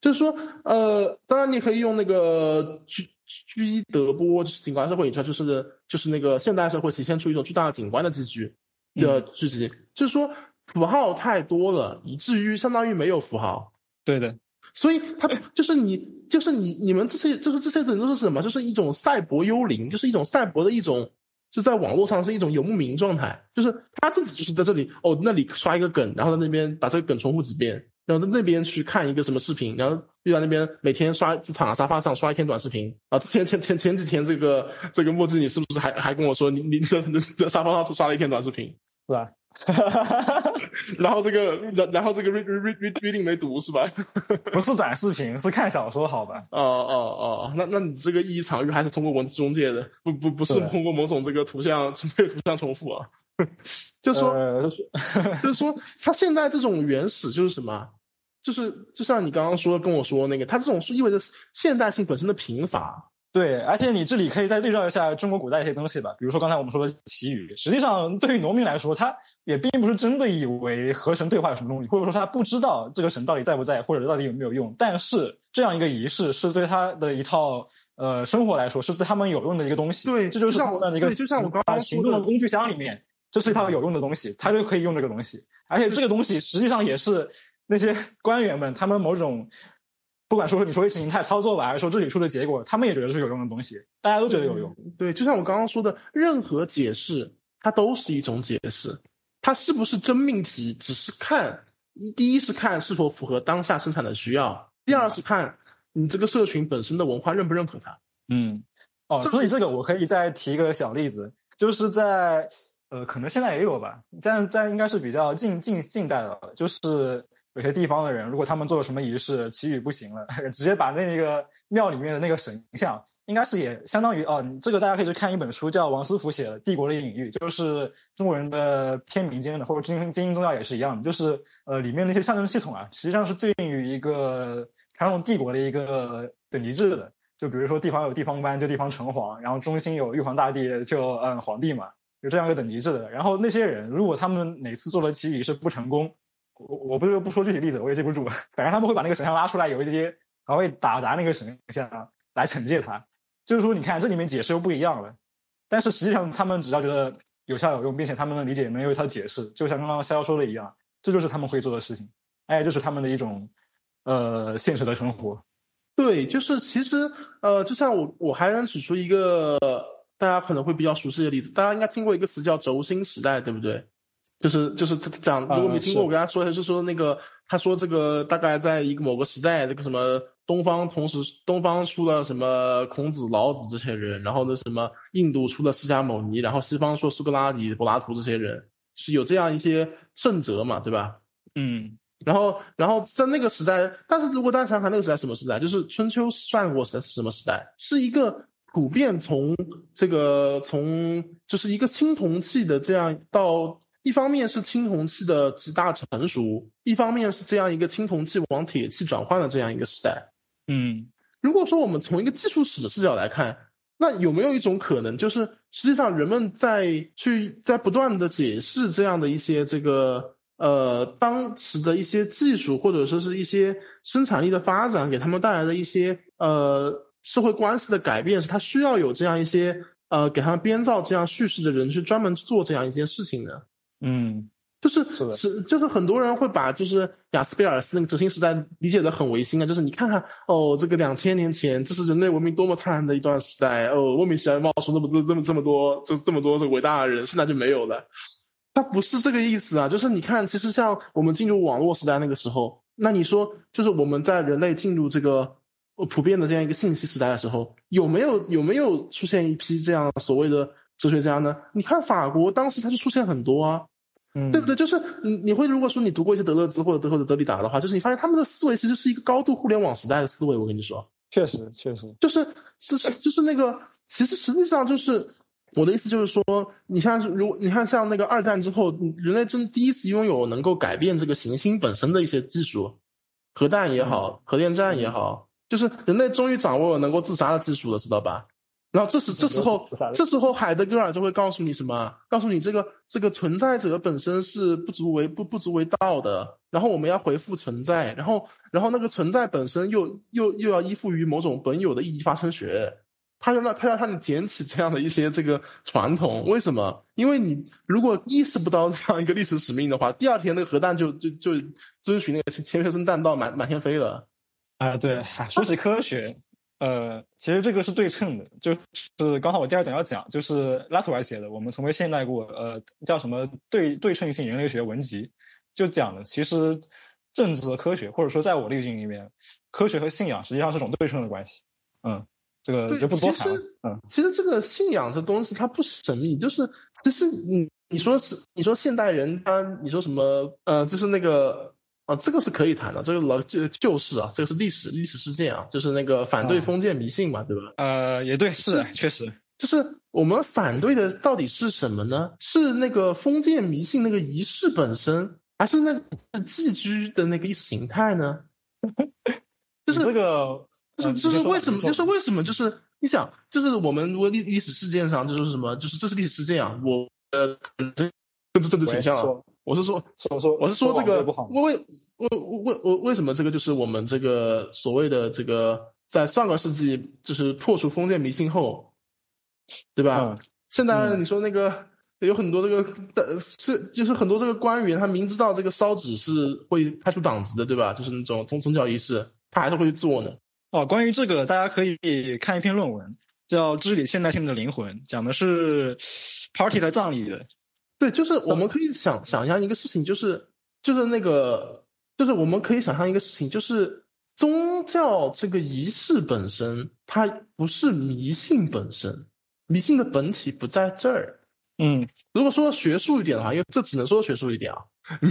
就是说，呃，当然你可以用那个居居伊德波就是景观社会影出就是就是那个现代社会体现出一种巨大的景观的集聚的聚集，就是说符号太多了，以至于相当于没有符号。对的，所以他就是你，就是你，你们这些，就是这些人都是什么？就是一种赛博幽灵，就是一种赛博的一种，是在网络上是一种游牧民状态，就是他自己就是在这里哦，那里刷一个梗，然后在那边把这个梗重复几遍，然后在那边去看一个什么视频，然后又在那边每天刷，就躺在沙发上刷一天短视频啊。之前前前前几天这个这个墨迹，你是不是还还跟我说你你在在沙发上是刷了一天短视频？是吧？然后这个，然然后这个 read read read reading 没读是吧？不是短视频，是看小说，好吧？哦哦哦，那那你这个意义场域还是通过文字中介的，不不不是通过某种这个图像被图像重复啊？就 说就是说，他现在这种原始就是什么？就是就像你刚刚说跟我说那个，它这种是意味着现代性本身的贫乏。对，而且你这里可以再对照一下中国古代一些东西吧，比如说刚才我们说的祈雨，实际上对于农民来说，他也并不是真的以为和神对话有什么东西，或者说他不知道这个神到底在不在，或者到底有没有用。但是这样一个仪式是对他的一套呃生活来说，是对他们有用的一个东西。对，这就是他们的一个就像我刚刚行动的工具箱里面，这是一套有用的东西，他就可以用这个东西。而且这个东西实际上也是那些官员们他们某种。不管说你说意识形态操作吧，还是说这里出的结果，他们也觉得是有用的东西，大家都觉得有用。对，就像我刚刚说的，任何解释它都是一种解释，它是不是真命题，只是看一第一是看是否符合当下生产的需要，第二是看你这个社群本身的文化认不认可它。嗯，哦，所以这个我可以再提一个小例子，就是在呃，可能现在也有吧，但在应该是比较近近近代的，就是。有些地方的人，如果他们做了什么仪式，祈雨不行了，直接把那个庙里面的那个神像，应该是也相当于哦，这个大家可以去看一本书，叫王思福写的《帝国的隐喻》，就是中国人的偏民间的，或者精精英宗教也是一样的，就是呃里面那些象征系统啊，实际上是对应于一个传统帝国的一个等级制的。就比如说地方有地方官，就地方城隍，然后中心有玉皇大帝，就嗯皇帝嘛，有这样一个等级制的。然后那些人，如果他们哪次做了祈雨仪式不成功，我我不是不说具体例子，我也记不住。反正他们会把那个神像拉出来，有一些还会打砸那个神像来惩戒他。就是说，你看这里面解释又不一样了。但是实际上，他们只要觉得有效有用，并且他们的理解，能有一套解释，就像刚刚潇潇说的一样，这就是他们会做的事情。哎，这是他们的一种呃现实的生活。对，就是其实呃，就像我我还能指出一个大家可能会比较熟悉的例子，大家应该听过一个词叫轴心时代，对不对？就是就是他讲，如果没听过，我跟他说，就是说那个，他说这个大概在一个某个时代，这个什么东方同时东方出了什么孔子、老子这些人，然后那什么印度出了释迦牟尼，然后西方说苏格拉底、柏拉图这些人，是有这样一些圣哲嘛，对吧？嗯，然后然后在那个时代，但是如果大家想想那个时代什么时代，就是春秋战国时代是什么时代？是一个普遍从这个从就是一个青铜器的这样到。一方面是青铜器的极大成熟，一方面是这样一个青铜器往铁器转换的这样一个时代。嗯，如果说我们从一个技术史的视角来看，那有没有一种可能，就是实际上人们在去在不断的解释这样的一些这个呃当时的一些技术或者说是一些生产力的发展给他们带来的一些呃社会关系的改变，是他需要有这样一些呃给他们编造这样叙事的人去专门做这样一件事情的。嗯，就是是就是很多人会把就是雅斯贝尔斯那个轴心时代理解的很唯心啊，就是你看看哦，这个两千年前这是人类文明多么灿烂的一段时代哦，莫名其妙冒出那么这这么这么多就这么多这伟大的人，现在就没有了。他不是这个意思啊，就是你看，其实像我们进入网络时代那个时候，那你说就是我们在人类进入这个普遍的这样一个信息时代的时候，有没有有没有出现一批这样所谓的哲学家呢？你看法国当时他就出现很多啊。嗯，对不对？就是你你会如果说你读过一些德勒兹或者德或者德里达的话，就是你发现他们的思维其实是一个高度互联网时代的思维。我跟你说，确实确实，就是是就是那个，其实实际上就是我的意思就是说，你像如你看像那个二战之后，人类真第一次拥有能够改变这个行星本身的一些技术，核弹也好，核电站也好，就是人类终于掌握了能够自杀的技术了，知道吧？然后这时这时候这时候海德格尔就会告诉你什么？告诉你这个这个存在者本身是不足为不不足为道的。然后我们要回复存在，然后然后那个存在本身又又又要依附于某种本有的意义发生学。他要让他要让你捡起这样的一些这个传统。为什么？因为你如果意识不到这样一个历史使命的话，第二天那个核弹就就就遵循那个钱学森弹道满满天飞了。啊，对，说起科学，呃，其实这个是对称的，就是刚好我第二讲要讲，就是拉图尔写的《我们从未现代过》，呃，叫什么对对称性人类学文集，就讲的其实政治和科学，或者说在我滤镜里面，科学和信仰实际上是种对称的关系。嗯，这个就不多谈了。嗯，其实这个信仰这东西它不神秘，就是其实你你说是你说现代人他你说什么呃，就是那个。啊，这个是可以谈的，这个老就就是啊，这个是历史历史事件啊，就是那个反对封建迷信嘛，对吧？呃，也对，是确实，就是我们反对的到底是什么呢？是那个封建迷信那个仪式本身，还是那个寄居的那个意识形态呢？就是这个，就是就是为什么？就是为什么？就是你想，就是我们如果历历史事件上就是什么？就是这是历史事件啊，我呃，政治政治倾向啊。我是说，我说，我是说这个为为为为为什么这个就是我们这个所谓的这个在上个世纪就是破除封建迷信后，对吧？现在你说那个有很多这个的是就是很多这个官员，他明知道这个烧纸是会开除党籍的，对吧？就是那种宗宗教仪式，他还是会去做呢。哦，关于这个，大家可以看一篇论文，叫《治理现代性的灵魂》，讲的是 party 的葬礼的。对，就是我们可以想想象一个事情，就是就是那个，就是我们可以想象一个事情，就是宗教这个仪式本身，它不是迷信本身，迷信的本体不在这儿。嗯，如果说学术一点的话，因为这只能说学术一点啊。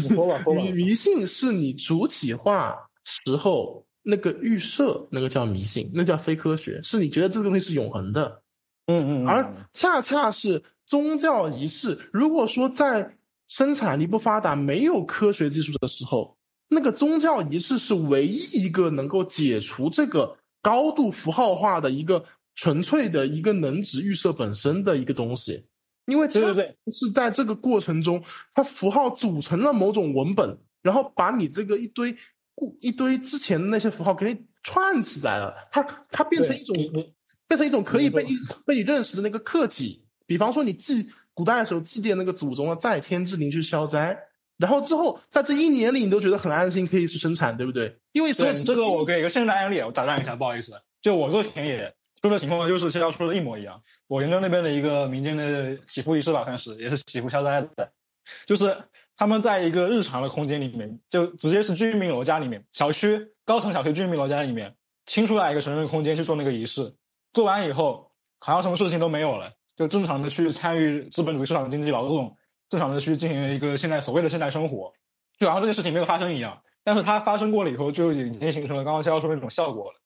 说吧，说吧。迷迷信是你主体化时候那个预设，那个叫迷信，那叫非科学，是你觉得这个东西是永恒的。嗯嗯。而恰恰是。宗教仪式，如果说在生产力不发达、没有科学技术的时候，那个宗教仪式是唯一一个能够解除这个高度符号化的一个纯粹的一个能指预设本身的一个东西，因为对对对，是在这个过程中，它符号组成了某种文本，然后把你这个一堆故一堆之前的那些符号给你串起来了，它它变成一种变成一种可以被被你认识的那个客体。比方说，你祭古代的时候祭奠那个祖宗的在天之灵去消灾，然后之后在这一年里，你都觉得很安心，可以去生产，对不对？因为所以这个我给一个现代案例，我打断一下，不好意思，就我做田野说的情况就是像说的一模一样。我研究那边的一个民间的祈福仪式吧，算是也是祈福消灾的，就是他们在一个日常的空间里面，就直接是居民楼家里面，小区高层小区居民楼家里面清出来一个神圣空间去做那个仪式，做完以后好像什么事情都没有了。就正常的去参与资本主义市场经济劳动，正常的去进行一个现在所谓的现代生活，就好像这件事情没有发生一样。但是它发生过了以后，就已经形成了刚刚肖肖说的那种效果了。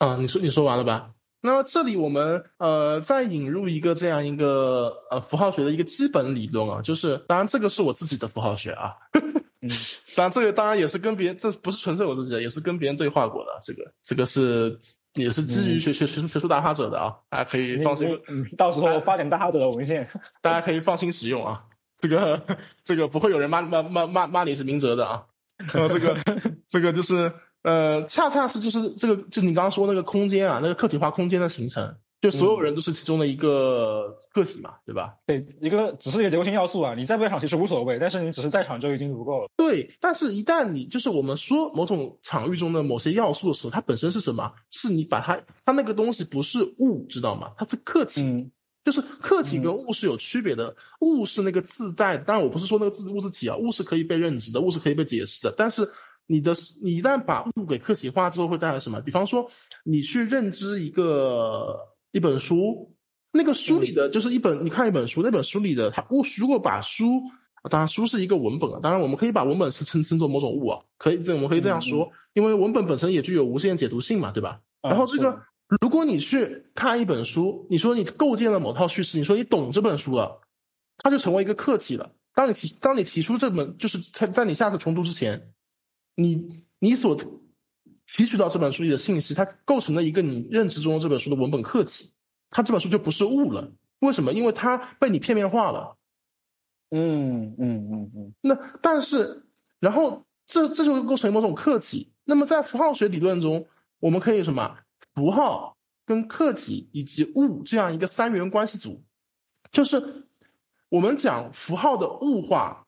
嗯，你说你说完了吧？那么这里我们呃再引入一个这样一个呃符号学的一个基本理论啊，就是当然这个是我自己的符号学啊，嗯，当然这个当然也是跟别人，这不是纯粹我自己的，也是跟别人对话过的。这个这个是。也是基于学学学术学术大哈者的啊，大家可以放心。到时候发点大哈者的文献，大家可以放心使用啊。这个这个不会有人骂骂骂骂骂你是明哲的啊。呃，这个 这个就是呃，恰恰是就是这个就你刚刚说那个空间啊，那个客体化空间的形成。就所有人都是其中的一个个体嘛，对吧？对，一个只是一个结构性要素啊，你在不在场其实无所谓，但是你只是在场就已经足够了。对，但是一旦你就是我们说某种场域中的某些要素的时候，它本身是什么？是你把它，它那个东西不是物，知道吗？它是客体，就是客体跟物是有区别的。物是那个自在的，当然我不是说那个自物自体啊，物是可以被认知的，物是可以被解释的。但是你的你一旦把物给客体化之后，会带来什么？比方说你去认知一个。一本书，那个书里的就是一本，你看一本书，那本书里的它物，如果把书，当然书是一个文本啊，当然我们可以把文本是称称作某种物啊，可以这我们可以这样说，因为文本本身也具有无限解读性嘛，对吧？然后这个，如果你去看一本书，你说你构建了某套叙事，你说你懂这本书了，它就成为一个客体了。当你提当你提出这本，就是在在你下次重读之前，你你所。提取到这本书里的信息，它构成了一个你认知中这本书的文本客体，它这本书就不是物了。为什么？因为它被你片面化了。嗯嗯嗯嗯。那但是，然后这这就构成某种客体。那么在符号学理论中，我们可以什么？符号跟客体以及物这样一个三元关系组，就是我们讲符号的物化。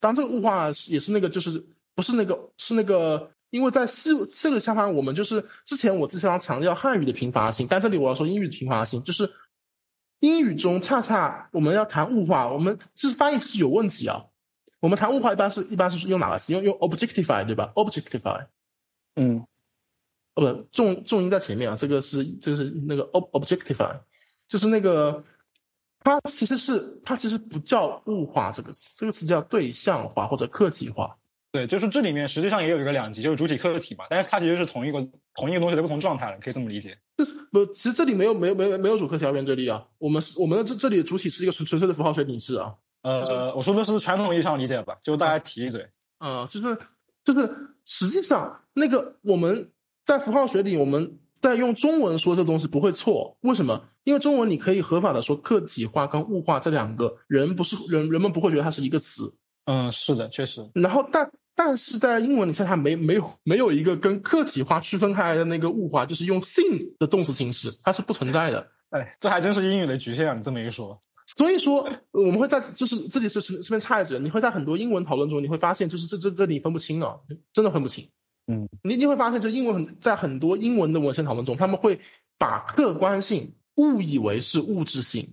当这个物化也是那个，就是不是那个，是那个。因为在四这个相反，我们就是之前我之前要强调汉语的贫乏性，但这里我要说英语的贫乏性，就是英语中恰恰我们要谈物化，我们这翻译是有问题啊。我们谈物化一般是一般是用哪个词？用用 objectify 对吧？objectify，嗯，哦不，重重音在前面啊，这个是这个是那个 ob objectify，就是那个它其实是它其实不叫物化这个词，这个词叫对象化或者客体化。对，就是这里面实际上也有一个两极，就是主体客体嘛，但是它其实是同一个同一个东西的不同状态了，可以这么理解。就是不，其实这里没有没有没有没有主客体二元对立啊，我们是我们的这这里的主体是一个纯纯粹的符号学体制啊。呃，我说的是传统意义上理解吧，就大家提一嘴。呃，就是就是实际上那个我们在符号学里，我们在用中文说这东西不会错，为什么？因为中文你可以合法的说客体化跟物化这两个人不是人，人们不会觉得它是一个词。嗯，是的，确实。然后但但是在英文里，现在没没有没有一个跟客体化区分开来的那个物化，就是用 sin 的动词形式，它是不存在的。哎，这还真是英语的局限啊！你这么一说。所以说，我们会在就是这里是顺顺便插一句，你会在很多英文讨论中，你会发现就是这这这里分不清啊，真的分不清。嗯，你你会发现，就英文很在很多英文的文献讨论中，他们会把客观性误以为是物质性，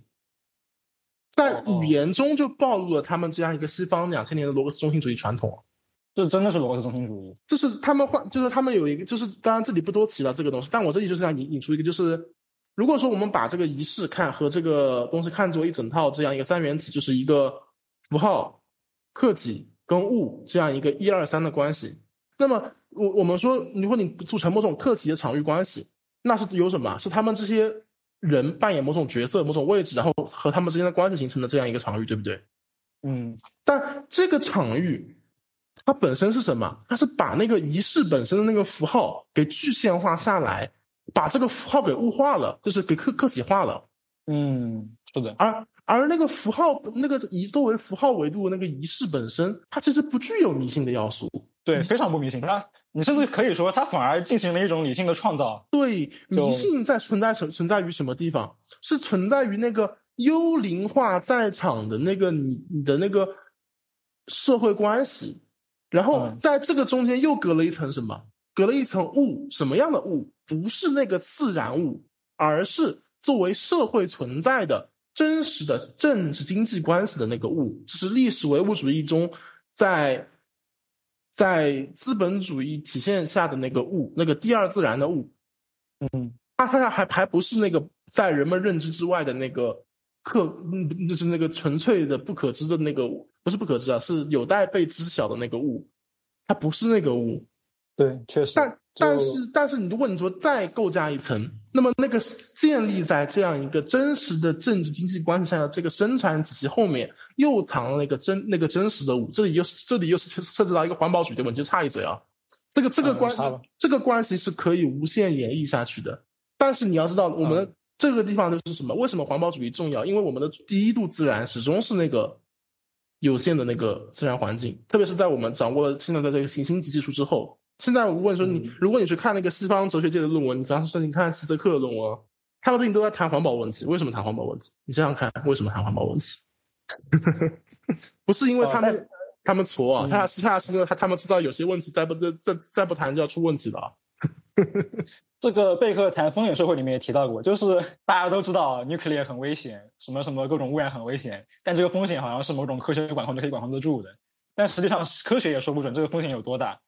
在语言中就暴露了他们这样一个西方两千年的罗格斯中心主义传统。这真的是罗格斯中心主义，就是他们换，就是他们有一个，就是当然这里不多提了这个东西，但我这里就是想引引出一个，就是。如果说我们把这个仪式看和这个东西看作一整套这样一个三元体，就是一个符号、客体跟物这样一个一二三的关系，那么我我们说，如果你组成某种客体的场域关系，那是有什么？是他们这些人扮演某种角色、某种位置，然后和他们之间的关系形成的这样一个场域，对不对？嗯。但这个场域它本身是什么？它是把那个仪式本身的那个符号给具象化下来。把这个符号给物化了，就是给客客体化了。嗯，是的。而而那个符号，那个以作为符号维度的那个仪式本身，它其实不具有迷信的要素。对，非常不迷信。它，你甚至可以说，它反而进行了一种理性的创造。对，迷信在存在存存在于什么地方？是存在于那个幽灵化在场的那个你你的那个社会关系，然后在这个中间又隔了一层什么？隔了一层物，什么样的物？不是那个自然物，而是作为社会存在的真实的政治经济关系的那个物。这是历史唯物主义中，在在资本主义体现下的那个物，那个第二自然的物。嗯，它它还还不是那个在人们认知之外的那个客，嗯，就是那个纯粹的不可知的那个，不是不可知啊，是有待被知晓的那个物。它不是那个物。对，确实。但但是但是，你如果你说再构架一层，那么那个建立在这样一个真实的政治经济关系下的这个生产体系后面，又藏了一个真那个真实的物。这里又是这里又是涉及到一个环保主义的问题，就差一嘴啊。这个这个关系，这个关系是可以无限演绎下去的。但是你要知道，我们这个地方就是什么？为什么环保主义重要？因为我们的第一度自然始终是那个有限的那个自然环境，特别是在我们掌握了现在的这个行星级技术之后。现在我问说你，如果你去看那个西方哲学界的论文，你比方说你看希泽克的论文，他们最近都在谈环保问题。为什么谈环保问题？你想想看，为什么谈环保问题？不是因为他们他们挫啊，他是他是因为他他们知道有些问题再不再再再不谈就要出问题了。这个贝克谈风险社会里面也提到过，就是 大家都知道 nuclear 很危险，什么什么各种污染很危险，但这个风险好像是某种科学管控就可以管控得住的。但实际上科学也说不准这个风险有多大。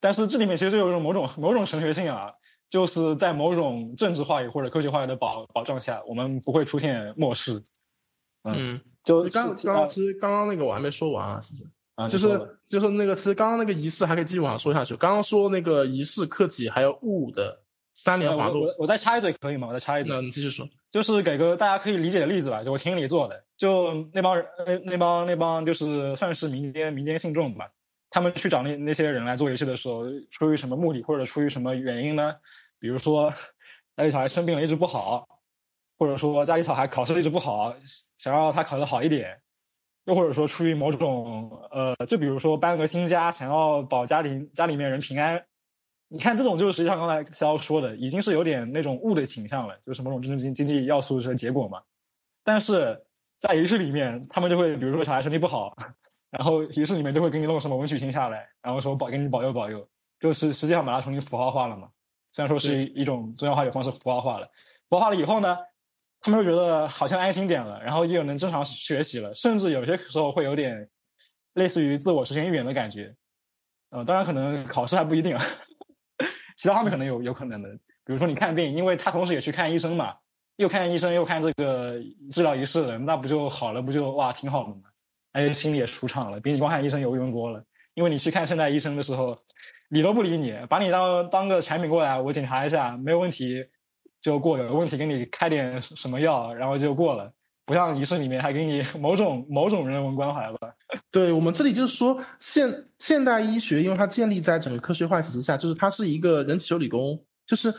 但是这里面其实有一种某种某种神学性啊，就是在某种政治话语或者科学话语的保保障下，我们不会出现末世。嗯，就刚刚刚其实刚刚那个我还没说完啊，其实啊，就是就是那个其实刚刚那个仪式还可以继续往下说下去。刚刚说那个仪式客体还有物的三年滑落，我我再插一嘴可以吗？我再插一嘴，你继续说，就是给个大家可以理解的例子吧，就我听你做的，就那帮人那那帮那帮就是算是民间民间信众吧。他们去找那那些人来做游戏的时候，出于什么目的，或者出于什么原因呢？比如说家里小孩生病了，一直不好，或者说家里小孩考试一直不好，想要他考得好一点，又或者说出于某种呃，就比如说搬了个新家，想要保家里家里面人平安。你看这种就是实际上刚才肖说的，已经是有点那种物的倾向了，就是某种政治经经济要素的结果嘛。但是在仪式里面，他们就会比如说小孩身体不好。然后仪式里面就会给你弄什么文曲星下来，然后说保给你保佑保佑，就是实际上把它重新符号化了嘛。虽然说是一一种宗教化的方式符号化了，符号化了以后呢，他们又觉得好像安心点了，然后又能正常学习了，甚至有些时候会有点类似于自我实现预言的感觉。呃，当然可能考试还不一定，啊，其他方面可能有有可能的，比如说你看病，因为他同时也去看医生嘛，又看医生又看这个治疗仪式，那不就好了？不就哇挺好的嘛？而且心里也舒畅了，比你光看医生有用多了。因为你去看现代医生的时候，理都不理你，把你当当个产品过来，我检查一下没有问题就过了，有问题给你开点什么药，然后就过了。不像仪式里面还给你 某种某种人文关怀吧？对我们这里就是说现现代医学，因为它建立在整个科学化体制下，就是它是一个人体修理工。就是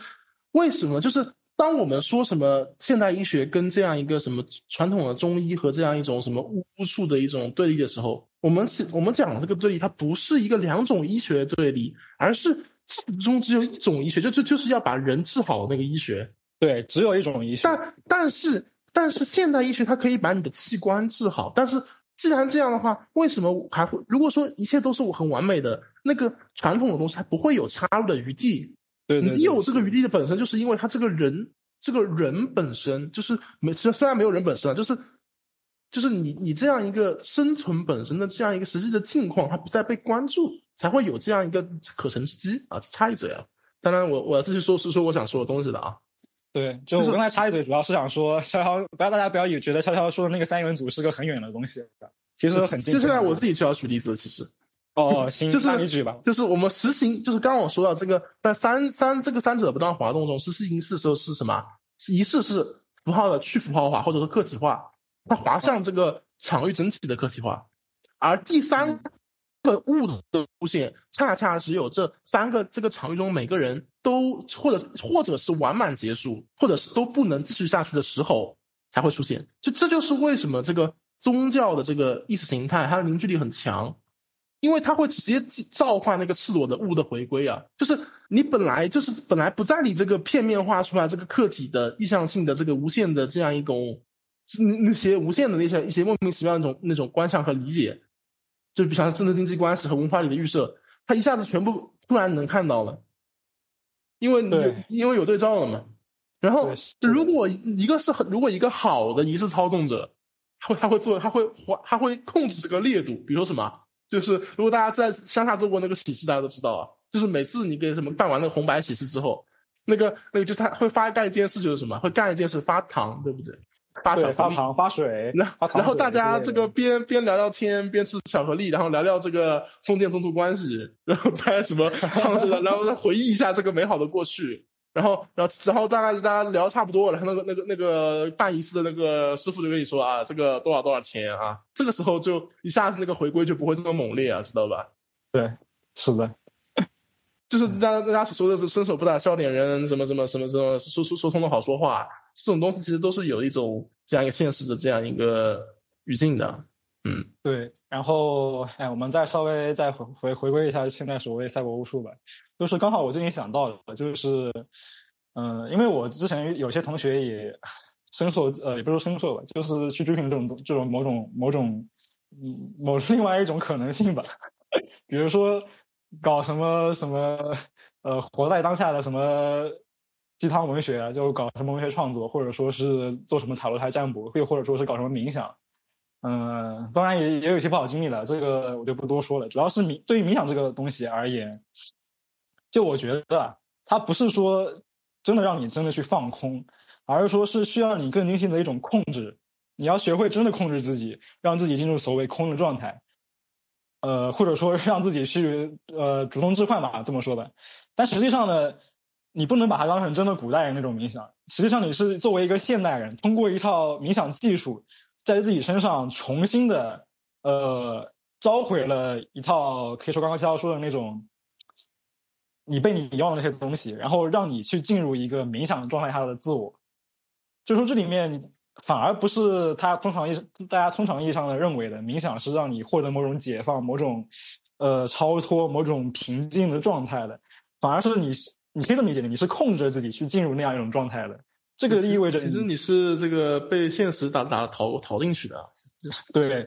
为什么？就是当我们说什么现代医学跟这样一个什么传统的中医和这样一种什么巫术的一种对立的时候，我们我们讲的这个对立，它不是一个两种医学对立，而是始终只有一种医学，就就就是要把人治好的那个医学。对，只有一种医学。但但是。但是现代医学它可以把你的器官治好，但是既然这样的话，为什么还会？如果说一切都是我很完美的，那个传统的东西它不会有插入的余地。对，你有这个余地的本身，就是因为他这个人，这个人本身就是没，虽虽然没有人本身啊，就是就是你你这样一个生存本身的这样一个实际的境况，它不再被关注，才会有这样一个可乘之机啊！插一嘴啊，当然我我要继续说是说我想说的东西的啊。对，就我刚才插一嘴，主要是想说，潇潇不要大家不要以觉得潇潇说的那个三元组是个很远的东西，其实很近。接下来我自己就要举例子，其实。哦，行，就是你举吧。就是我们实行，就是刚刚我说到这个，在三三这个三者不断滑动中，实施仪式时候是什么？是一式是符号的去符号化或者说个体化，它滑向这个场域整体的个体化，而第三。个物的出现，恰恰只有这三个这个场域中每个人都或者或者是完满结束，或者是都不能继续下去的时候才会出现。就这就是为什么这个宗教的这个意识形态它的凝聚力很强，因为它会直接召唤那个赤裸的物的回归啊。就是你本来就是本来不在你这个片面化出来这个客体的意向性的这个无限的这样一种那些无限的那些一些莫名其妙那种那种观象和理解。就比如政治经济关系和文化里的预设，他一下子全部突然能看到了，因为因为有对照了嘛。然后如果一个是很如果一个好的仪式操纵者，他会他会做他会他会控制这个烈度。比如说什么，就是如果大家在乡下做过那个喜事，大家都知道啊，就是每次你给什么办完那个红白喜事之后，那个那个就是他会发干一件事，就是什么会干一件事发糖，对不对？发水、发糖、发水，然然后大家这个边边聊聊天，边吃巧克力，然后聊聊这个封建宗族关系，然后再什么唱什么，然后再回忆一下这个美好的过去，然后然后然后大概大家聊差不多了，然后那个那个那个办仪式的那个师傅就跟你说啊，这个多少多少钱啊，这个时候就一下子那个回归就不会这么猛烈啊，知道吧？对，是的，就是大家大家所说的是伸手不打笑脸人，什么什么什么什么说说说通的好说话。这种东西其实都是有一种这样一个现实的这样一个语境的，嗯，对。然后，哎，我们再稍微再回回回归一下现在所谓赛博巫术吧。就是刚好我最近想到的，就是，嗯，因为我之前有些同学也深受，呃，也不是深受吧，就是去追寻这种这种某种某种，嗯，某另外一种可能性吧。比如说搞什么什么，呃，活在当下的什么。鸡汤文学就搞什么文学创作，或者说是做什么塔罗牌占卜，又或者说是搞什么冥想，嗯，当然也也有一些不好经历了，这个我就不多说了。主要是冥对于冥想这个东西而言，就我觉得它不是说真的让你真的去放空，而是说是需要你更精细的一种控制。你要学会真的控制自己，让自己进入所谓空的状态，呃，或者说让自己去呃主动置换吧，这么说吧。但实际上呢？你不能把它当成真的古代人那种冥想，实际上你是作为一个现代人，通过一套冥想技术，在自己身上重新的呃召回了一套可以说刚刚肖说的那种，你被你遗忘的那些东西，然后让你去进入一个冥想状态下的自我。就说这里面反而不是他通常意大家通常意义上的认为的冥想是让你获得某种解放、某种呃超脱、某种平静的状态的，反而是你。你可以这么理解，你是控制着自己去进入那样一种状态的。这个意味着，其实你是这个被现实打打逃逃进去的。对，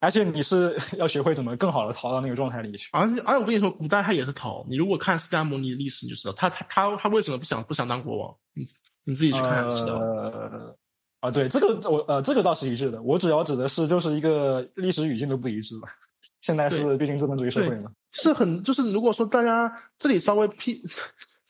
而且你是要学会怎么更好的逃到那个状态里去。而且而且我跟你说，古代他也是逃。你如果看释迦牟尼的历史，你就知道他他他他为什么不想不想当国王。你你自己去看就知道。呃啊，对，这个我呃这个倒是一致的。我主要指的是就是一个历史语境都不一致吧。现在是毕竟资本主义社会嘛。是很就是如果说大家这里稍微批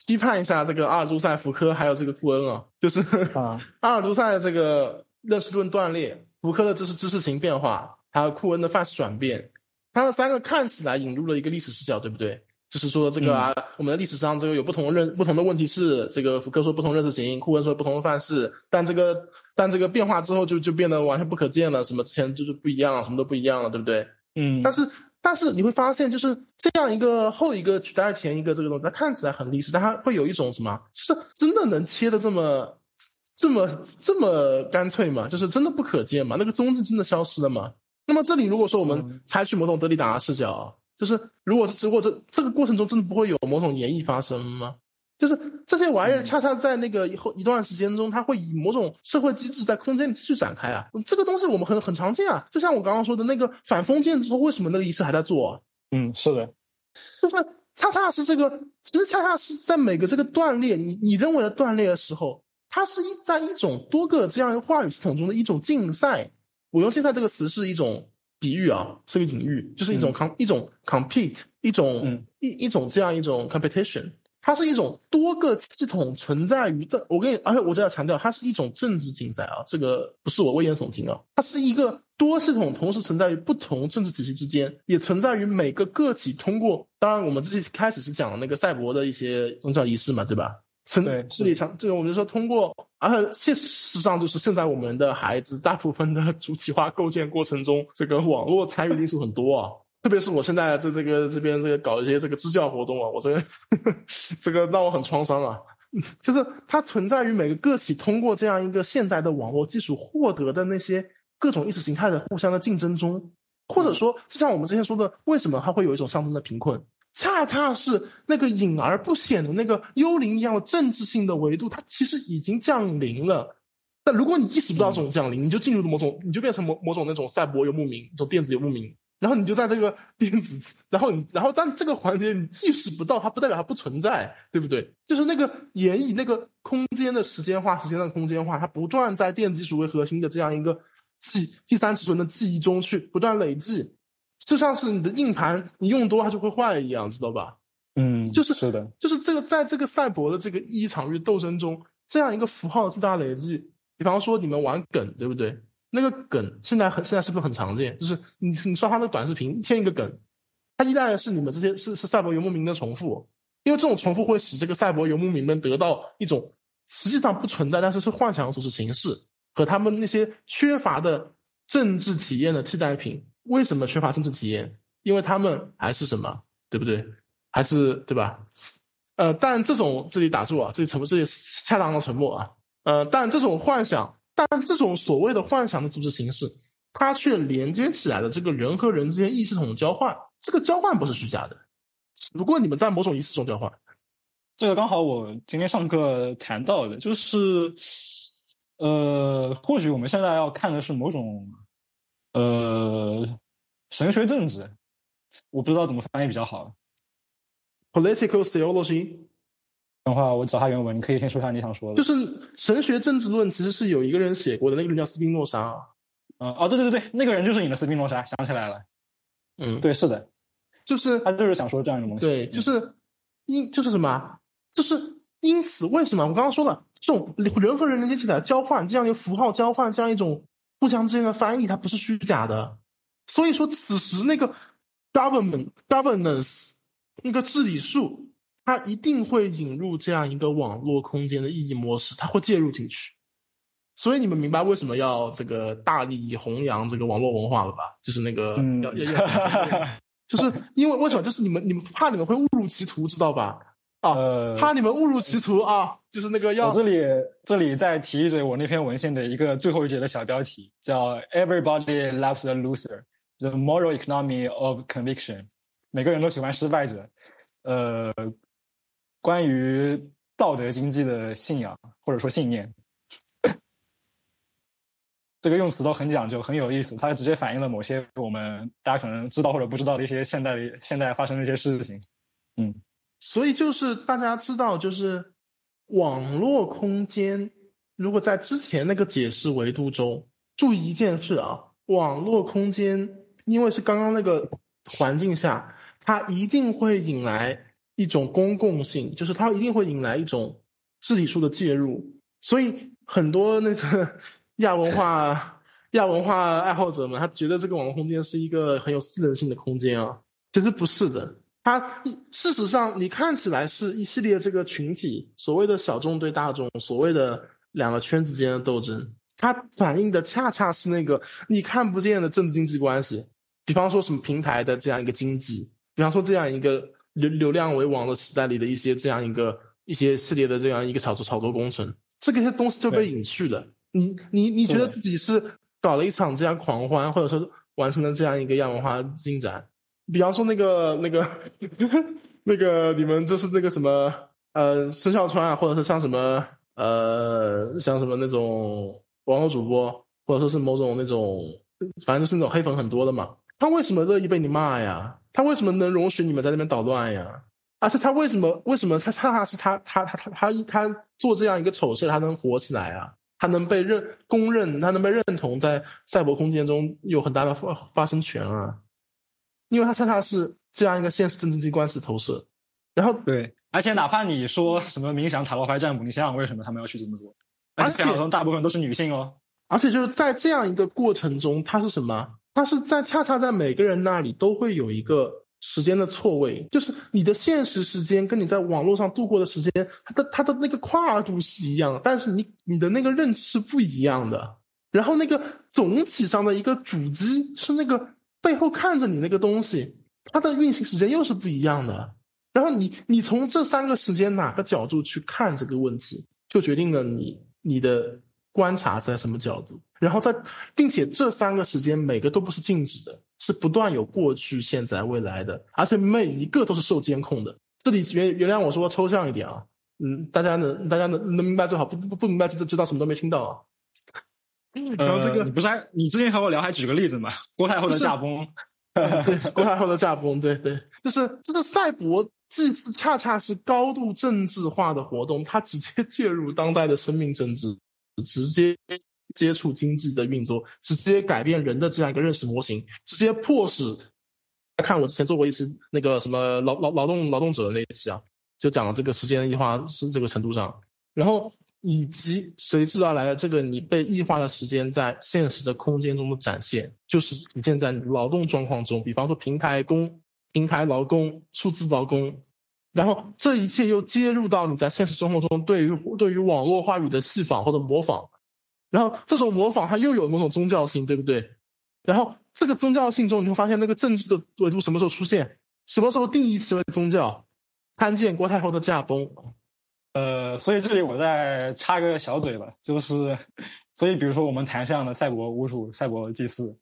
批判一下这个阿尔都塞、福柯还有这个库恩啊，就是啊 阿尔都塞的这个认识论断裂，福柯的知识知识型变化。还有库恩的范式转变，他们三个看起来引入了一个历史视角，对不对？就是说这个啊，我们的历史上这个有不同的认不同的问题是，这个福柯说不同认识型，库恩说不同的范式，但这个但这个变化之后就就变得完全不可见了，什么之前就是不一样，什么都不一样了，对不对？嗯。但是但是你会发现，就是这样一个后一个取代前一个这个东西，它看起来很历史，但它会有一种什么？是真的能切的这么这么这么干脆吗？就是真的不可见吗？那个中字真的消失了吗？那么这里如果说我们采取某种德里达视角，就是如果是如果这这个过程中真的不会有某种演绎发生吗？就是这些玩意儿恰恰在那个以后一段时间中，它会以某种社会机制在空间里继续展开啊。这个东西我们很很常见啊。就像我刚刚说的那个反封建之后，为什么那个仪式还在做？嗯，是的，就是恰恰是这个，其实恰恰是在每个这个断裂，你你认为的断裂的时候，它是一在一种多个这样话语系统中的一种竞赛。我用“竞赛”这个词是一种比喻啊，是个隐喻，就是一种 com 一种 compete 一种一一种这样一种 competition，它是一种多个系统存在于这。我跟你，而且我这要强调，它是一种政治竞赛啊，这个不是我危言耸听啊，它是一个多系统同时存在于不同政治体系之间，也存在于每个个体通过。当然，我们这期开始是讲那个赛博的一些宗教仪式嘛，对吧？存这里强，这个我们说通过，而且事实上就是现在我们的孩子大部分的 主体化构建过程中，这个网络参与因素很多啊。特别是我现在在这个这边这个搞一些这个支教活动啊，我这个这个让我很创伤啊。就是它存在于每个个体通过这样一个现代的网络技术获得的那些各种意识形态的互相的竞争中，或者说就像我们之前说的，为什么它会有一种上升的贫困？恰恰是那个隐而不显的那个幽灵一样的政治性的维度，它其实已经降临了。但如果你意识不到这种降临，你就进入了某种，你就变成某某种那种赛博游牧民，一种电子游牧民。然后你就在这个电子，然后你，然后但这个环节你意识不到，它不代表它不存在，对不对？就是那个演绎那个空间的时间化，时间的空间化，它不断在电子技术为核心的这样一个记第三尺寸的记忆中去不断累计。就像是你的硬盘，你用多它就会坏一样，知道吧？嗯，就是是的，就是这个在这个赛博的这个一场域斗争中，这样一个符号的巨大累积。比方说你们玩梗，对不对？那个梗现在很现在是不是很常见？就是你你刷他的短视频，一天一个梗，它依赖的是你们这些是是赛博游牧民的重复，因为这种重复会使这个赛博游牧民们得到一种实际上不存在，但是是幻想组织形式和他们那些缺乏的政治体验的替代品。为什么缺乏政治体验？因为他们还是什么，对不对？还是对吧？呃，但这种这里打住啊，这里沉默，这里恰当的沉默啊。呃，但这种幻想，但这种所谓的幻想的组织形式，它却连接起来了这个人和人之间意识统的交换。这个交换不是虚假的，如果你们在某种仪式中交换。这个刚好我今天上课谈到的，就是呃，或许我们现在要看的是某种。呃，神学政治，我不知道怎么翻译比较好。Political theology，等会我找下原文，你可以先说下你想说的。就是神学政治论，其实是有一个人写过的，那个人叫斯宾诺莎。嗯，哦，对对对对，那个人就是你的斯宾诺莎，想起来了。嗯，对，是的，就是他就是想说这样一个东西。对，就是因就是什么，就是因此为什么我刚刚说了，这种人和人连接起来交换，这样一个符号交换，这样一种。互相之间的翻译，它不是虚假的，所以说此时那个 government governance 那个治理术，它一定会引入这样一个网络空间的意义模式，它会介入进去。所以你们明白为什么要这个大力弘扬这个网络文化了吧？就是那个要要要，就是因为为什么？就是你们你们怕你们会误入歧途，知道吧？啊，怕你们误入歧途啊！就是那个要我这里这里再提一嘴我那篇文献的一个最后一节的小标题，叫 “Everybody loves the loser: the moral economy of conviction”。每个人都喜欢失败者。呃，关于道德经济的信仰或者说信念。这个用词都很讲究，很有意思。它直接反映了某些我们大家可能知道或者不知道的一些现代的现代发生的一些事情。嗯，所以就是大家知道，就是网络空间，如果在之前那个解释维度中，注意一件事啊，网络空间因为是刚刚那个环境下，它一定会引来一种公共性，就是它一定会引来一种治理术的介入，所以很多那个。亚文化、亚文化爱好者们，他觉得这个网络空间是一个很有私人性的空间啊，其实不是的。它事实上，你看起来是一系列这个群体所谓的小众对大众，所谓的两个圈子间的斗争，它反映的恰恰是那个你看不见的政治经济关系。比方说什么平台的这样一个经济，比方说这样一个流流量为王的时代里的一些这样一个一些系列的这样一个炒作炒作工程，这个些东西就被隐去了。你你你觉得自己是搞了一场这样狂欢，或者说完成了这样一个亚文化进展？比方说那个那个 那个你们就是那个什么呃孙笑川啊，或者是像什么呃像什么那种网络主播，或者说是某种那种反正就是那种黑粉很多的嘛。他为什么乐意被你骂呀？他为什么能容许你们在那边捣乱呀？而且他为什么为什么他他他是他他他他他他做这样一个丑事，他能火起来啊？他能被认公认，他能被认同，在赛博空间中有很大的发发声权啊，因为他恰恰是这样一个现实政治机关系的投射。然后对，而且哪怕你说什么冥想塔罗牌占卜，你想想为什么他们要去这么做？而且大部分都是女性哦。而且就是在这样一个过程中，它是什么？它是在恰恰在每个人那里都会有一个。时间的错位，就是你的现实时间跟你在网络上度过的时间，它的它的那个跨度是一样，但是你你的那个认知是不一样的。然后那个总体上的一个主机是那个背后看着你那个东西，它的运行时间又是不一样的。然后你你从这三个时间哪个角度去看这个问题，就决定了你你的观察在什么角度。然后在，并且这三个时间每个都不是静止的。是不断有过去、现在、未来的，而且每一个都是受监控的。这里原原谅我说抽象一点啊，嗯，大家能大家能能明白最好，不不不明白就知道什么都没听到啊。然后这个你不是还你之前和我聊还举个例子嘛？郭太后的驾崩，对，郭太后的驾崩，对对，就是就是赛博祭祀恰恰是高度政治化的活动，它直接 介入当代的生命政治，直接。接触经济的运作，直接改变人的这样一个认识模型，直接迫使。看我之前做过一次那个什么劳劳劳动劳动者的那一期啊，就讲了这个时间异化是这个程度上，然后以及随之而来的这个你被异化的时间在现实的空间中的展现，就是体现在劳动状况中，比方说平台工、平台劳工、数字劳工，然后这一切又接入到你在现实生活中对于对于网络话语的戏仿或者模仿。然后这种模仿它又有某种宗教性，对不对？然后这个宗教性中，你会发现那个政治的维度什么时候出现？什么时候定义其为宗教？参见郭太后的驾崩。呃，所以这里我再插个小嘴吧，就是，所以比如说我们谈像的赛博巫术、赛博祭祀，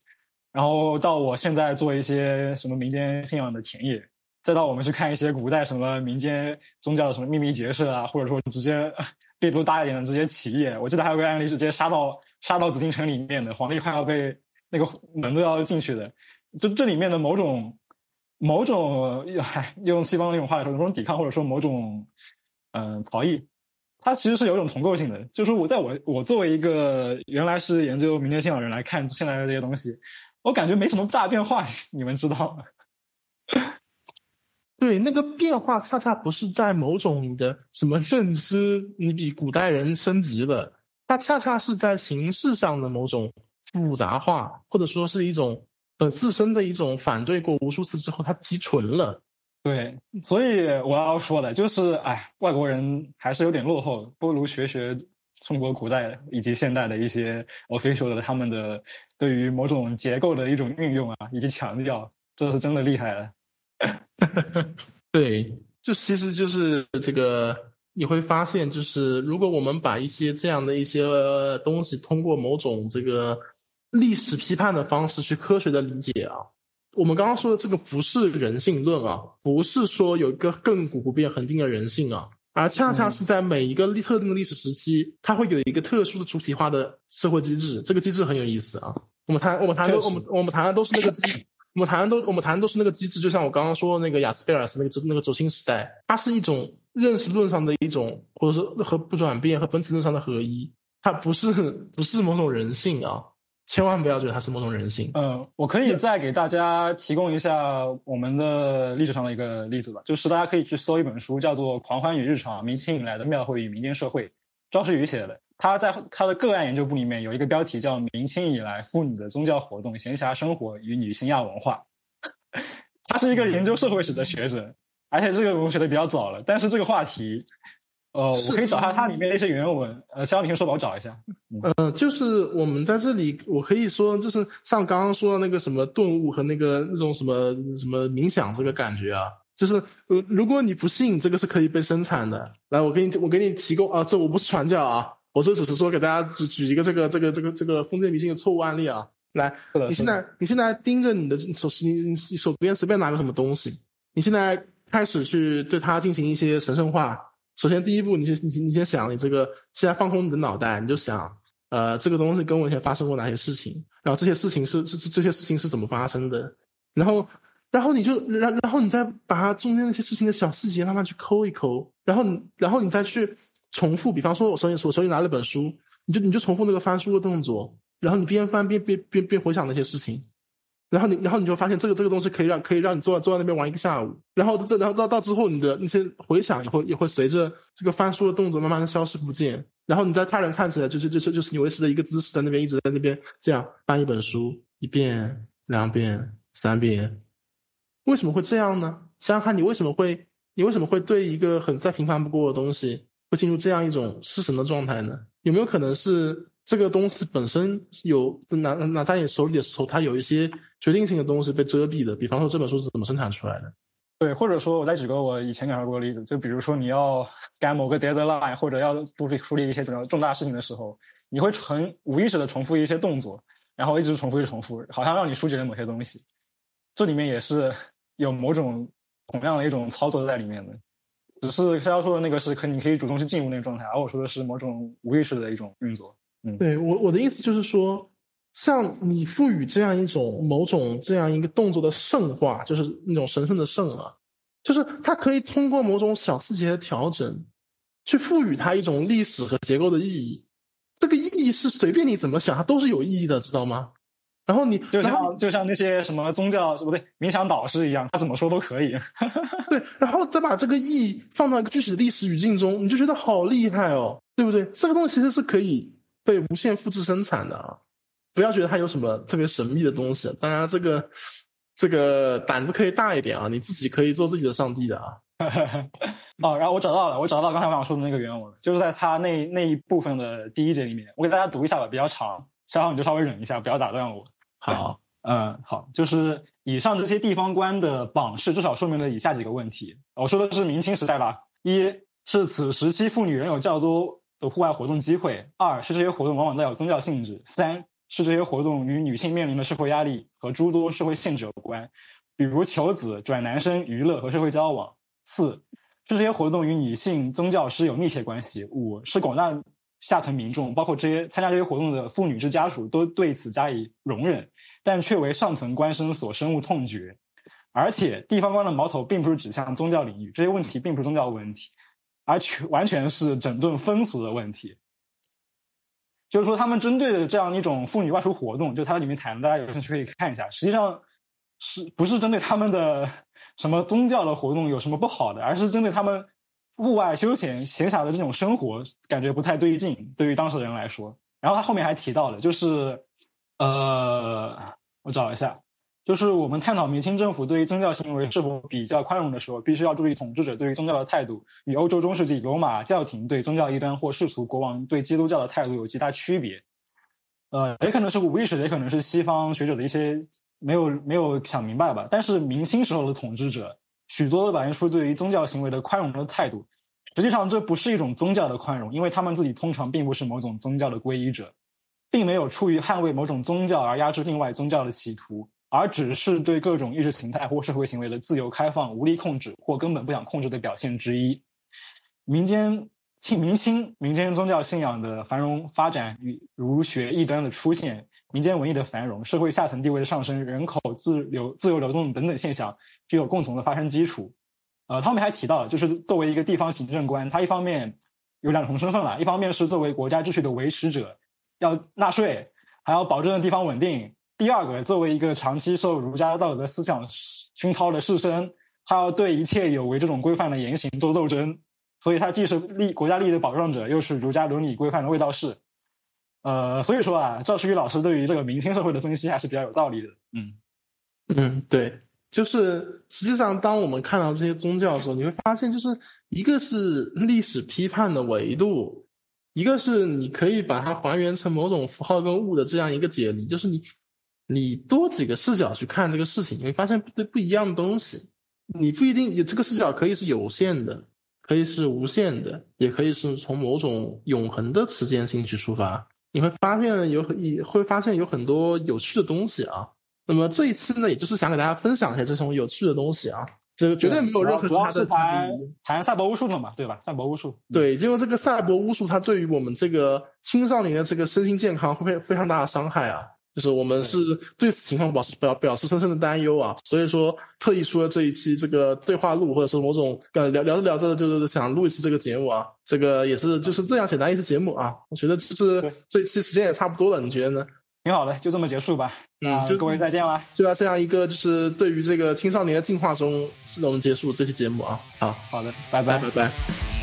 然后到我现在做一些什么民间信仰的田野。再到我们去看一些古代什么民间宗教的什么秘密结社啊，或者说直接力度大一点的这些企业，我记得还有个案例是直接杀到杀到紫禁城里面的，皇帝快要被那个门都要进去的，就这里面的某种某种用西方那种话来说，某种抵抗或者说某种嗯逃逸，它其实是有一种同构性的。就是我在我我作为一个原来是研究民间信仰人来看现在的这些东西，我感觉没什么大变化，你们知道吗？对，那个变化恰恰不是在某种的什么认知，你比古代人升级了，它恰恰是在形式上的某种复杂化，或者说是一种呃自身的一种反对过无数次之后，它积存了。对，所以我要说的就是，哎，外国人还是有点落后，不如学学中国古代以及现代的一些 official 的他们的对于某种结构的一种运用啊，以及强调，这是真的厉害了。对，就其实就是这个，你会发现，就是如果我们把一些这样的一些东西，通过某种这个历史批判的方式去科学的理解啊，我们刚刚说的这个不是人性论啊，不是说有一个亘古不变恒定的人性啊，而恰恰是在每一个历特定的历史时期，它会有一个特殊的主体化的社会机制，这个机制很有意思啊。我们谈我们谈的我们我们谈的都是那个机，我们谈的都我们谈的都是那个机制，就像我刚刚说的那个雅斯贝尔斯那个那个轴心时代，它是一种认识论上的一种，或者说和不转变和本体论上的合一，它不是不是某种人性啊，千万不要觉得它是某种人性。嗯，我可以再给大家提供一下我们的历史上的一个例子吧，就是大家可以去搜一本书，叫做《狂欢与日常：明清以来的庙会与民间社会》，张世宇写的。他在他的个案研究部里面有一个标题叫“明清以来妇女的宗教活动、闲暇生活与女性亚文化”。他是一个研究社会史的学者，而且这个我学的比较早了，但是这个话题，呃，我可以找下它里面的一些原文。呃，肖你先说吧，我找一下。呃，就是我们在这里，我可以说，就是像刚刚说的那个什么顿悟和那个那种什么什么冥想这个感觉啊，就是呃，如果你不信这个是可以被生产的，来，我给你我给你提供啊，这我不是传教啊，我这只是说给大家举举一个这个这个这个这个封建迷信的错误案例啊。来，你现在你现在盯着你的手你你你手边随便拿个什么东西，你现在开始去对它进行一些神圣化。首先第一步，你先你先你先想，你这个现在放空你的脑袋，你就想，呃，这个东西跟我以前发生过哪些事情，然后这些事情是这这这些事情是怎么发生的，然后然后你就然然后你再把它中间那些事情的小细节慢慢去抠一抠，然后你然后你再去重复，比方说我手里我手里拿了本书，你就你就重复那个翻书的动作，然后你边翻边边边边回想那些事情，然后你然后你就发现这个这个东西可以让可以让你坐坐在那边玩一个下午，然后这然后到到之后你的那些回想也会也会随着这个翻书的动作慢慢的消失不见，然后你在他人看起来就是就就就是你维持着一个姿势在那边一直在那边这样翻一本书一遍两遍三遍，为什么会这样呢？想想看你为什么会你为什么会对一个很再平凡不过的东西会进入这样一种失神的状态呢？有没有可能是这个东西本身有拿拿在你手里的时候，它有一些决定性的东西被遮蔽的？比方说这本书是怎么生产出来的？对，或者说，我再举个我以前感受过的例子，就比如说你要赶某个 deadline，或者要处理处理一些比较重大事情的时候，你会很无意识的重复一些动作，然后一直重复，一重复，好像让你疏解了某些东西。这里面也是有某种同样的一种操作在里面的，只是逍遥说的那个是可你可以主动去进入那个状态，而我说的是某种无意识的一种运作。嗯对我我的意思就是说，像你赋予这样一种某种这样一个动作的圣化，就是那种神圣的圣啊，就是它可以通过某种小细节的调整，去赋予它一种历史和结构的意义。这个意义是随便你怎么想，它都是有意义的，知道吗？然后你就像就像那些什么宗教不对冥想导师一样，他怎么说都可以。对，然后再把这个意义放到一个具体的历史语境中，你就觉得好厉害哦，对不对？这个东西其实是可以被无限复制生产的啊！不要觉得它有什么特别神秘的东西，当然这个这个胆子可以大一点啊，你自己可以做自己的上帝的啊。哦，然后我找到了，我找到刚才我想说的那个原文，就是在他那那一部分的第一节里面，我给大家读一下吧，比较长，小好你就稍微忍一下，不要打断我。好，嗯，好，就是以上这些地方官的榜式，至少说明了以下几个问题。我说的是明清时代吧，一是此时期妇女仍有较多的户外活动机会；二是这些活动往往带有宗教性质；三是这些活动与女性面临的社会压力和诸多社会限制有关，比如求子、转男生、娱乐和社会交往；四是这些活动与女性宗教师有密切关系；五是广大下层民众，包括这些参加这些活动的妇女之家属，都对此加以容忍，但却为上层官绅所深恶痛绝。而且，地方官的矛头并不是指向宗教领域，这些问题并不是宗教问题，而全完全是整顿风俗的问题。就是说，他们针对的这样一种妇女外出活动，就它里面谈，大家有兴趣可以看一下。实际上，是不是针对他们的什么宗教的活动有什么不好的，而是针对他们户外休闲闲暇的这种生活，感觉不太对劲，对于当事人来说。然后他后面还提到了，就是呃，我找一下，就是我们探讨明清政府对于宗教行为是否比较宽容的时候，必须要注意统治者对于宗教的态度与欧洲中世纪罗马教廷对宗教异端或世俗国王对基督教的态度有极大区别。呃，也可能是无意识的，也可能是西方学者的一些没有没有想明白吧。但是明清时候的统治者，许多表现出对于宗教行为的宽容的态度，实际上这不是一种宗教的宽容，因为他们自己通常并不是某种宗教的皈依者，并没有出于捍卫某种宗教而压制另外宗教的企图，而只是对各种意识形态或社会行为的自由开放无力控制或根本不想控制的表现之一。民间清明清民间宗教信仰的繁荣发展与儒学异端的出现、民间文艺的繁荣、社会下层地位的上升、人口自流自由流动等等现象具有共同的发生基础。呃，他们还提到，就是作为一个地方行政官，他一方面有两重身份了，一方面是作为国家秩序的维持者，要纳税，还要保证地方稳定；第二个，作为一个长期受儒家道德思想熏陶的士绅，他要对一切有违这种规范的言行做斗争。所以，他既是利国家利益的保障者，又是儒家伦理规范的卫道士。呃，所以说啊，赵世宇老师对于这个明清社会的分析还是比较有道理的。嗯嗯，对，就是实际上，当我们看到这些宗教的时候，你会发现，就是一个是历史批判的维度，一个是你可以把它还原成某种符号跟物的这样一个解离，就是你你多几个视角去看这个事情，你会发现不不一样的东西。你不一定有这个视角，可以是有限的。可以是无限的，也可以是从某种永恒的时间性去出发。你会发现有很，会发现有很多有趣的东西啊。那么这一次呢，也就是想给大家分享一下这种有趣的东西啊。这个绝对没有任何其他的。谈谈赛博巫术的嘛，对吧？赛博巫术。对，因为这个赛博巫术，它对于我们这个青少年的这个身心健康会非非常大的伤害啊。就是我们是对此情况表示表表示深深的担忧啊，所以说特意出了这一期这个对话录，或者是某种呃聊聊着聊着就是想录一期这个节目啊，这个也是就是这样简单一期节目啊，我觉得就是这期时间也差不多了，你觉得呢？挺好的，就这么结束吧。嗯，就各位再见了。就在这样一个就是对于这个青少年的进化中，是我们结束这期节目啊。好，好的，拜拜，拜拜。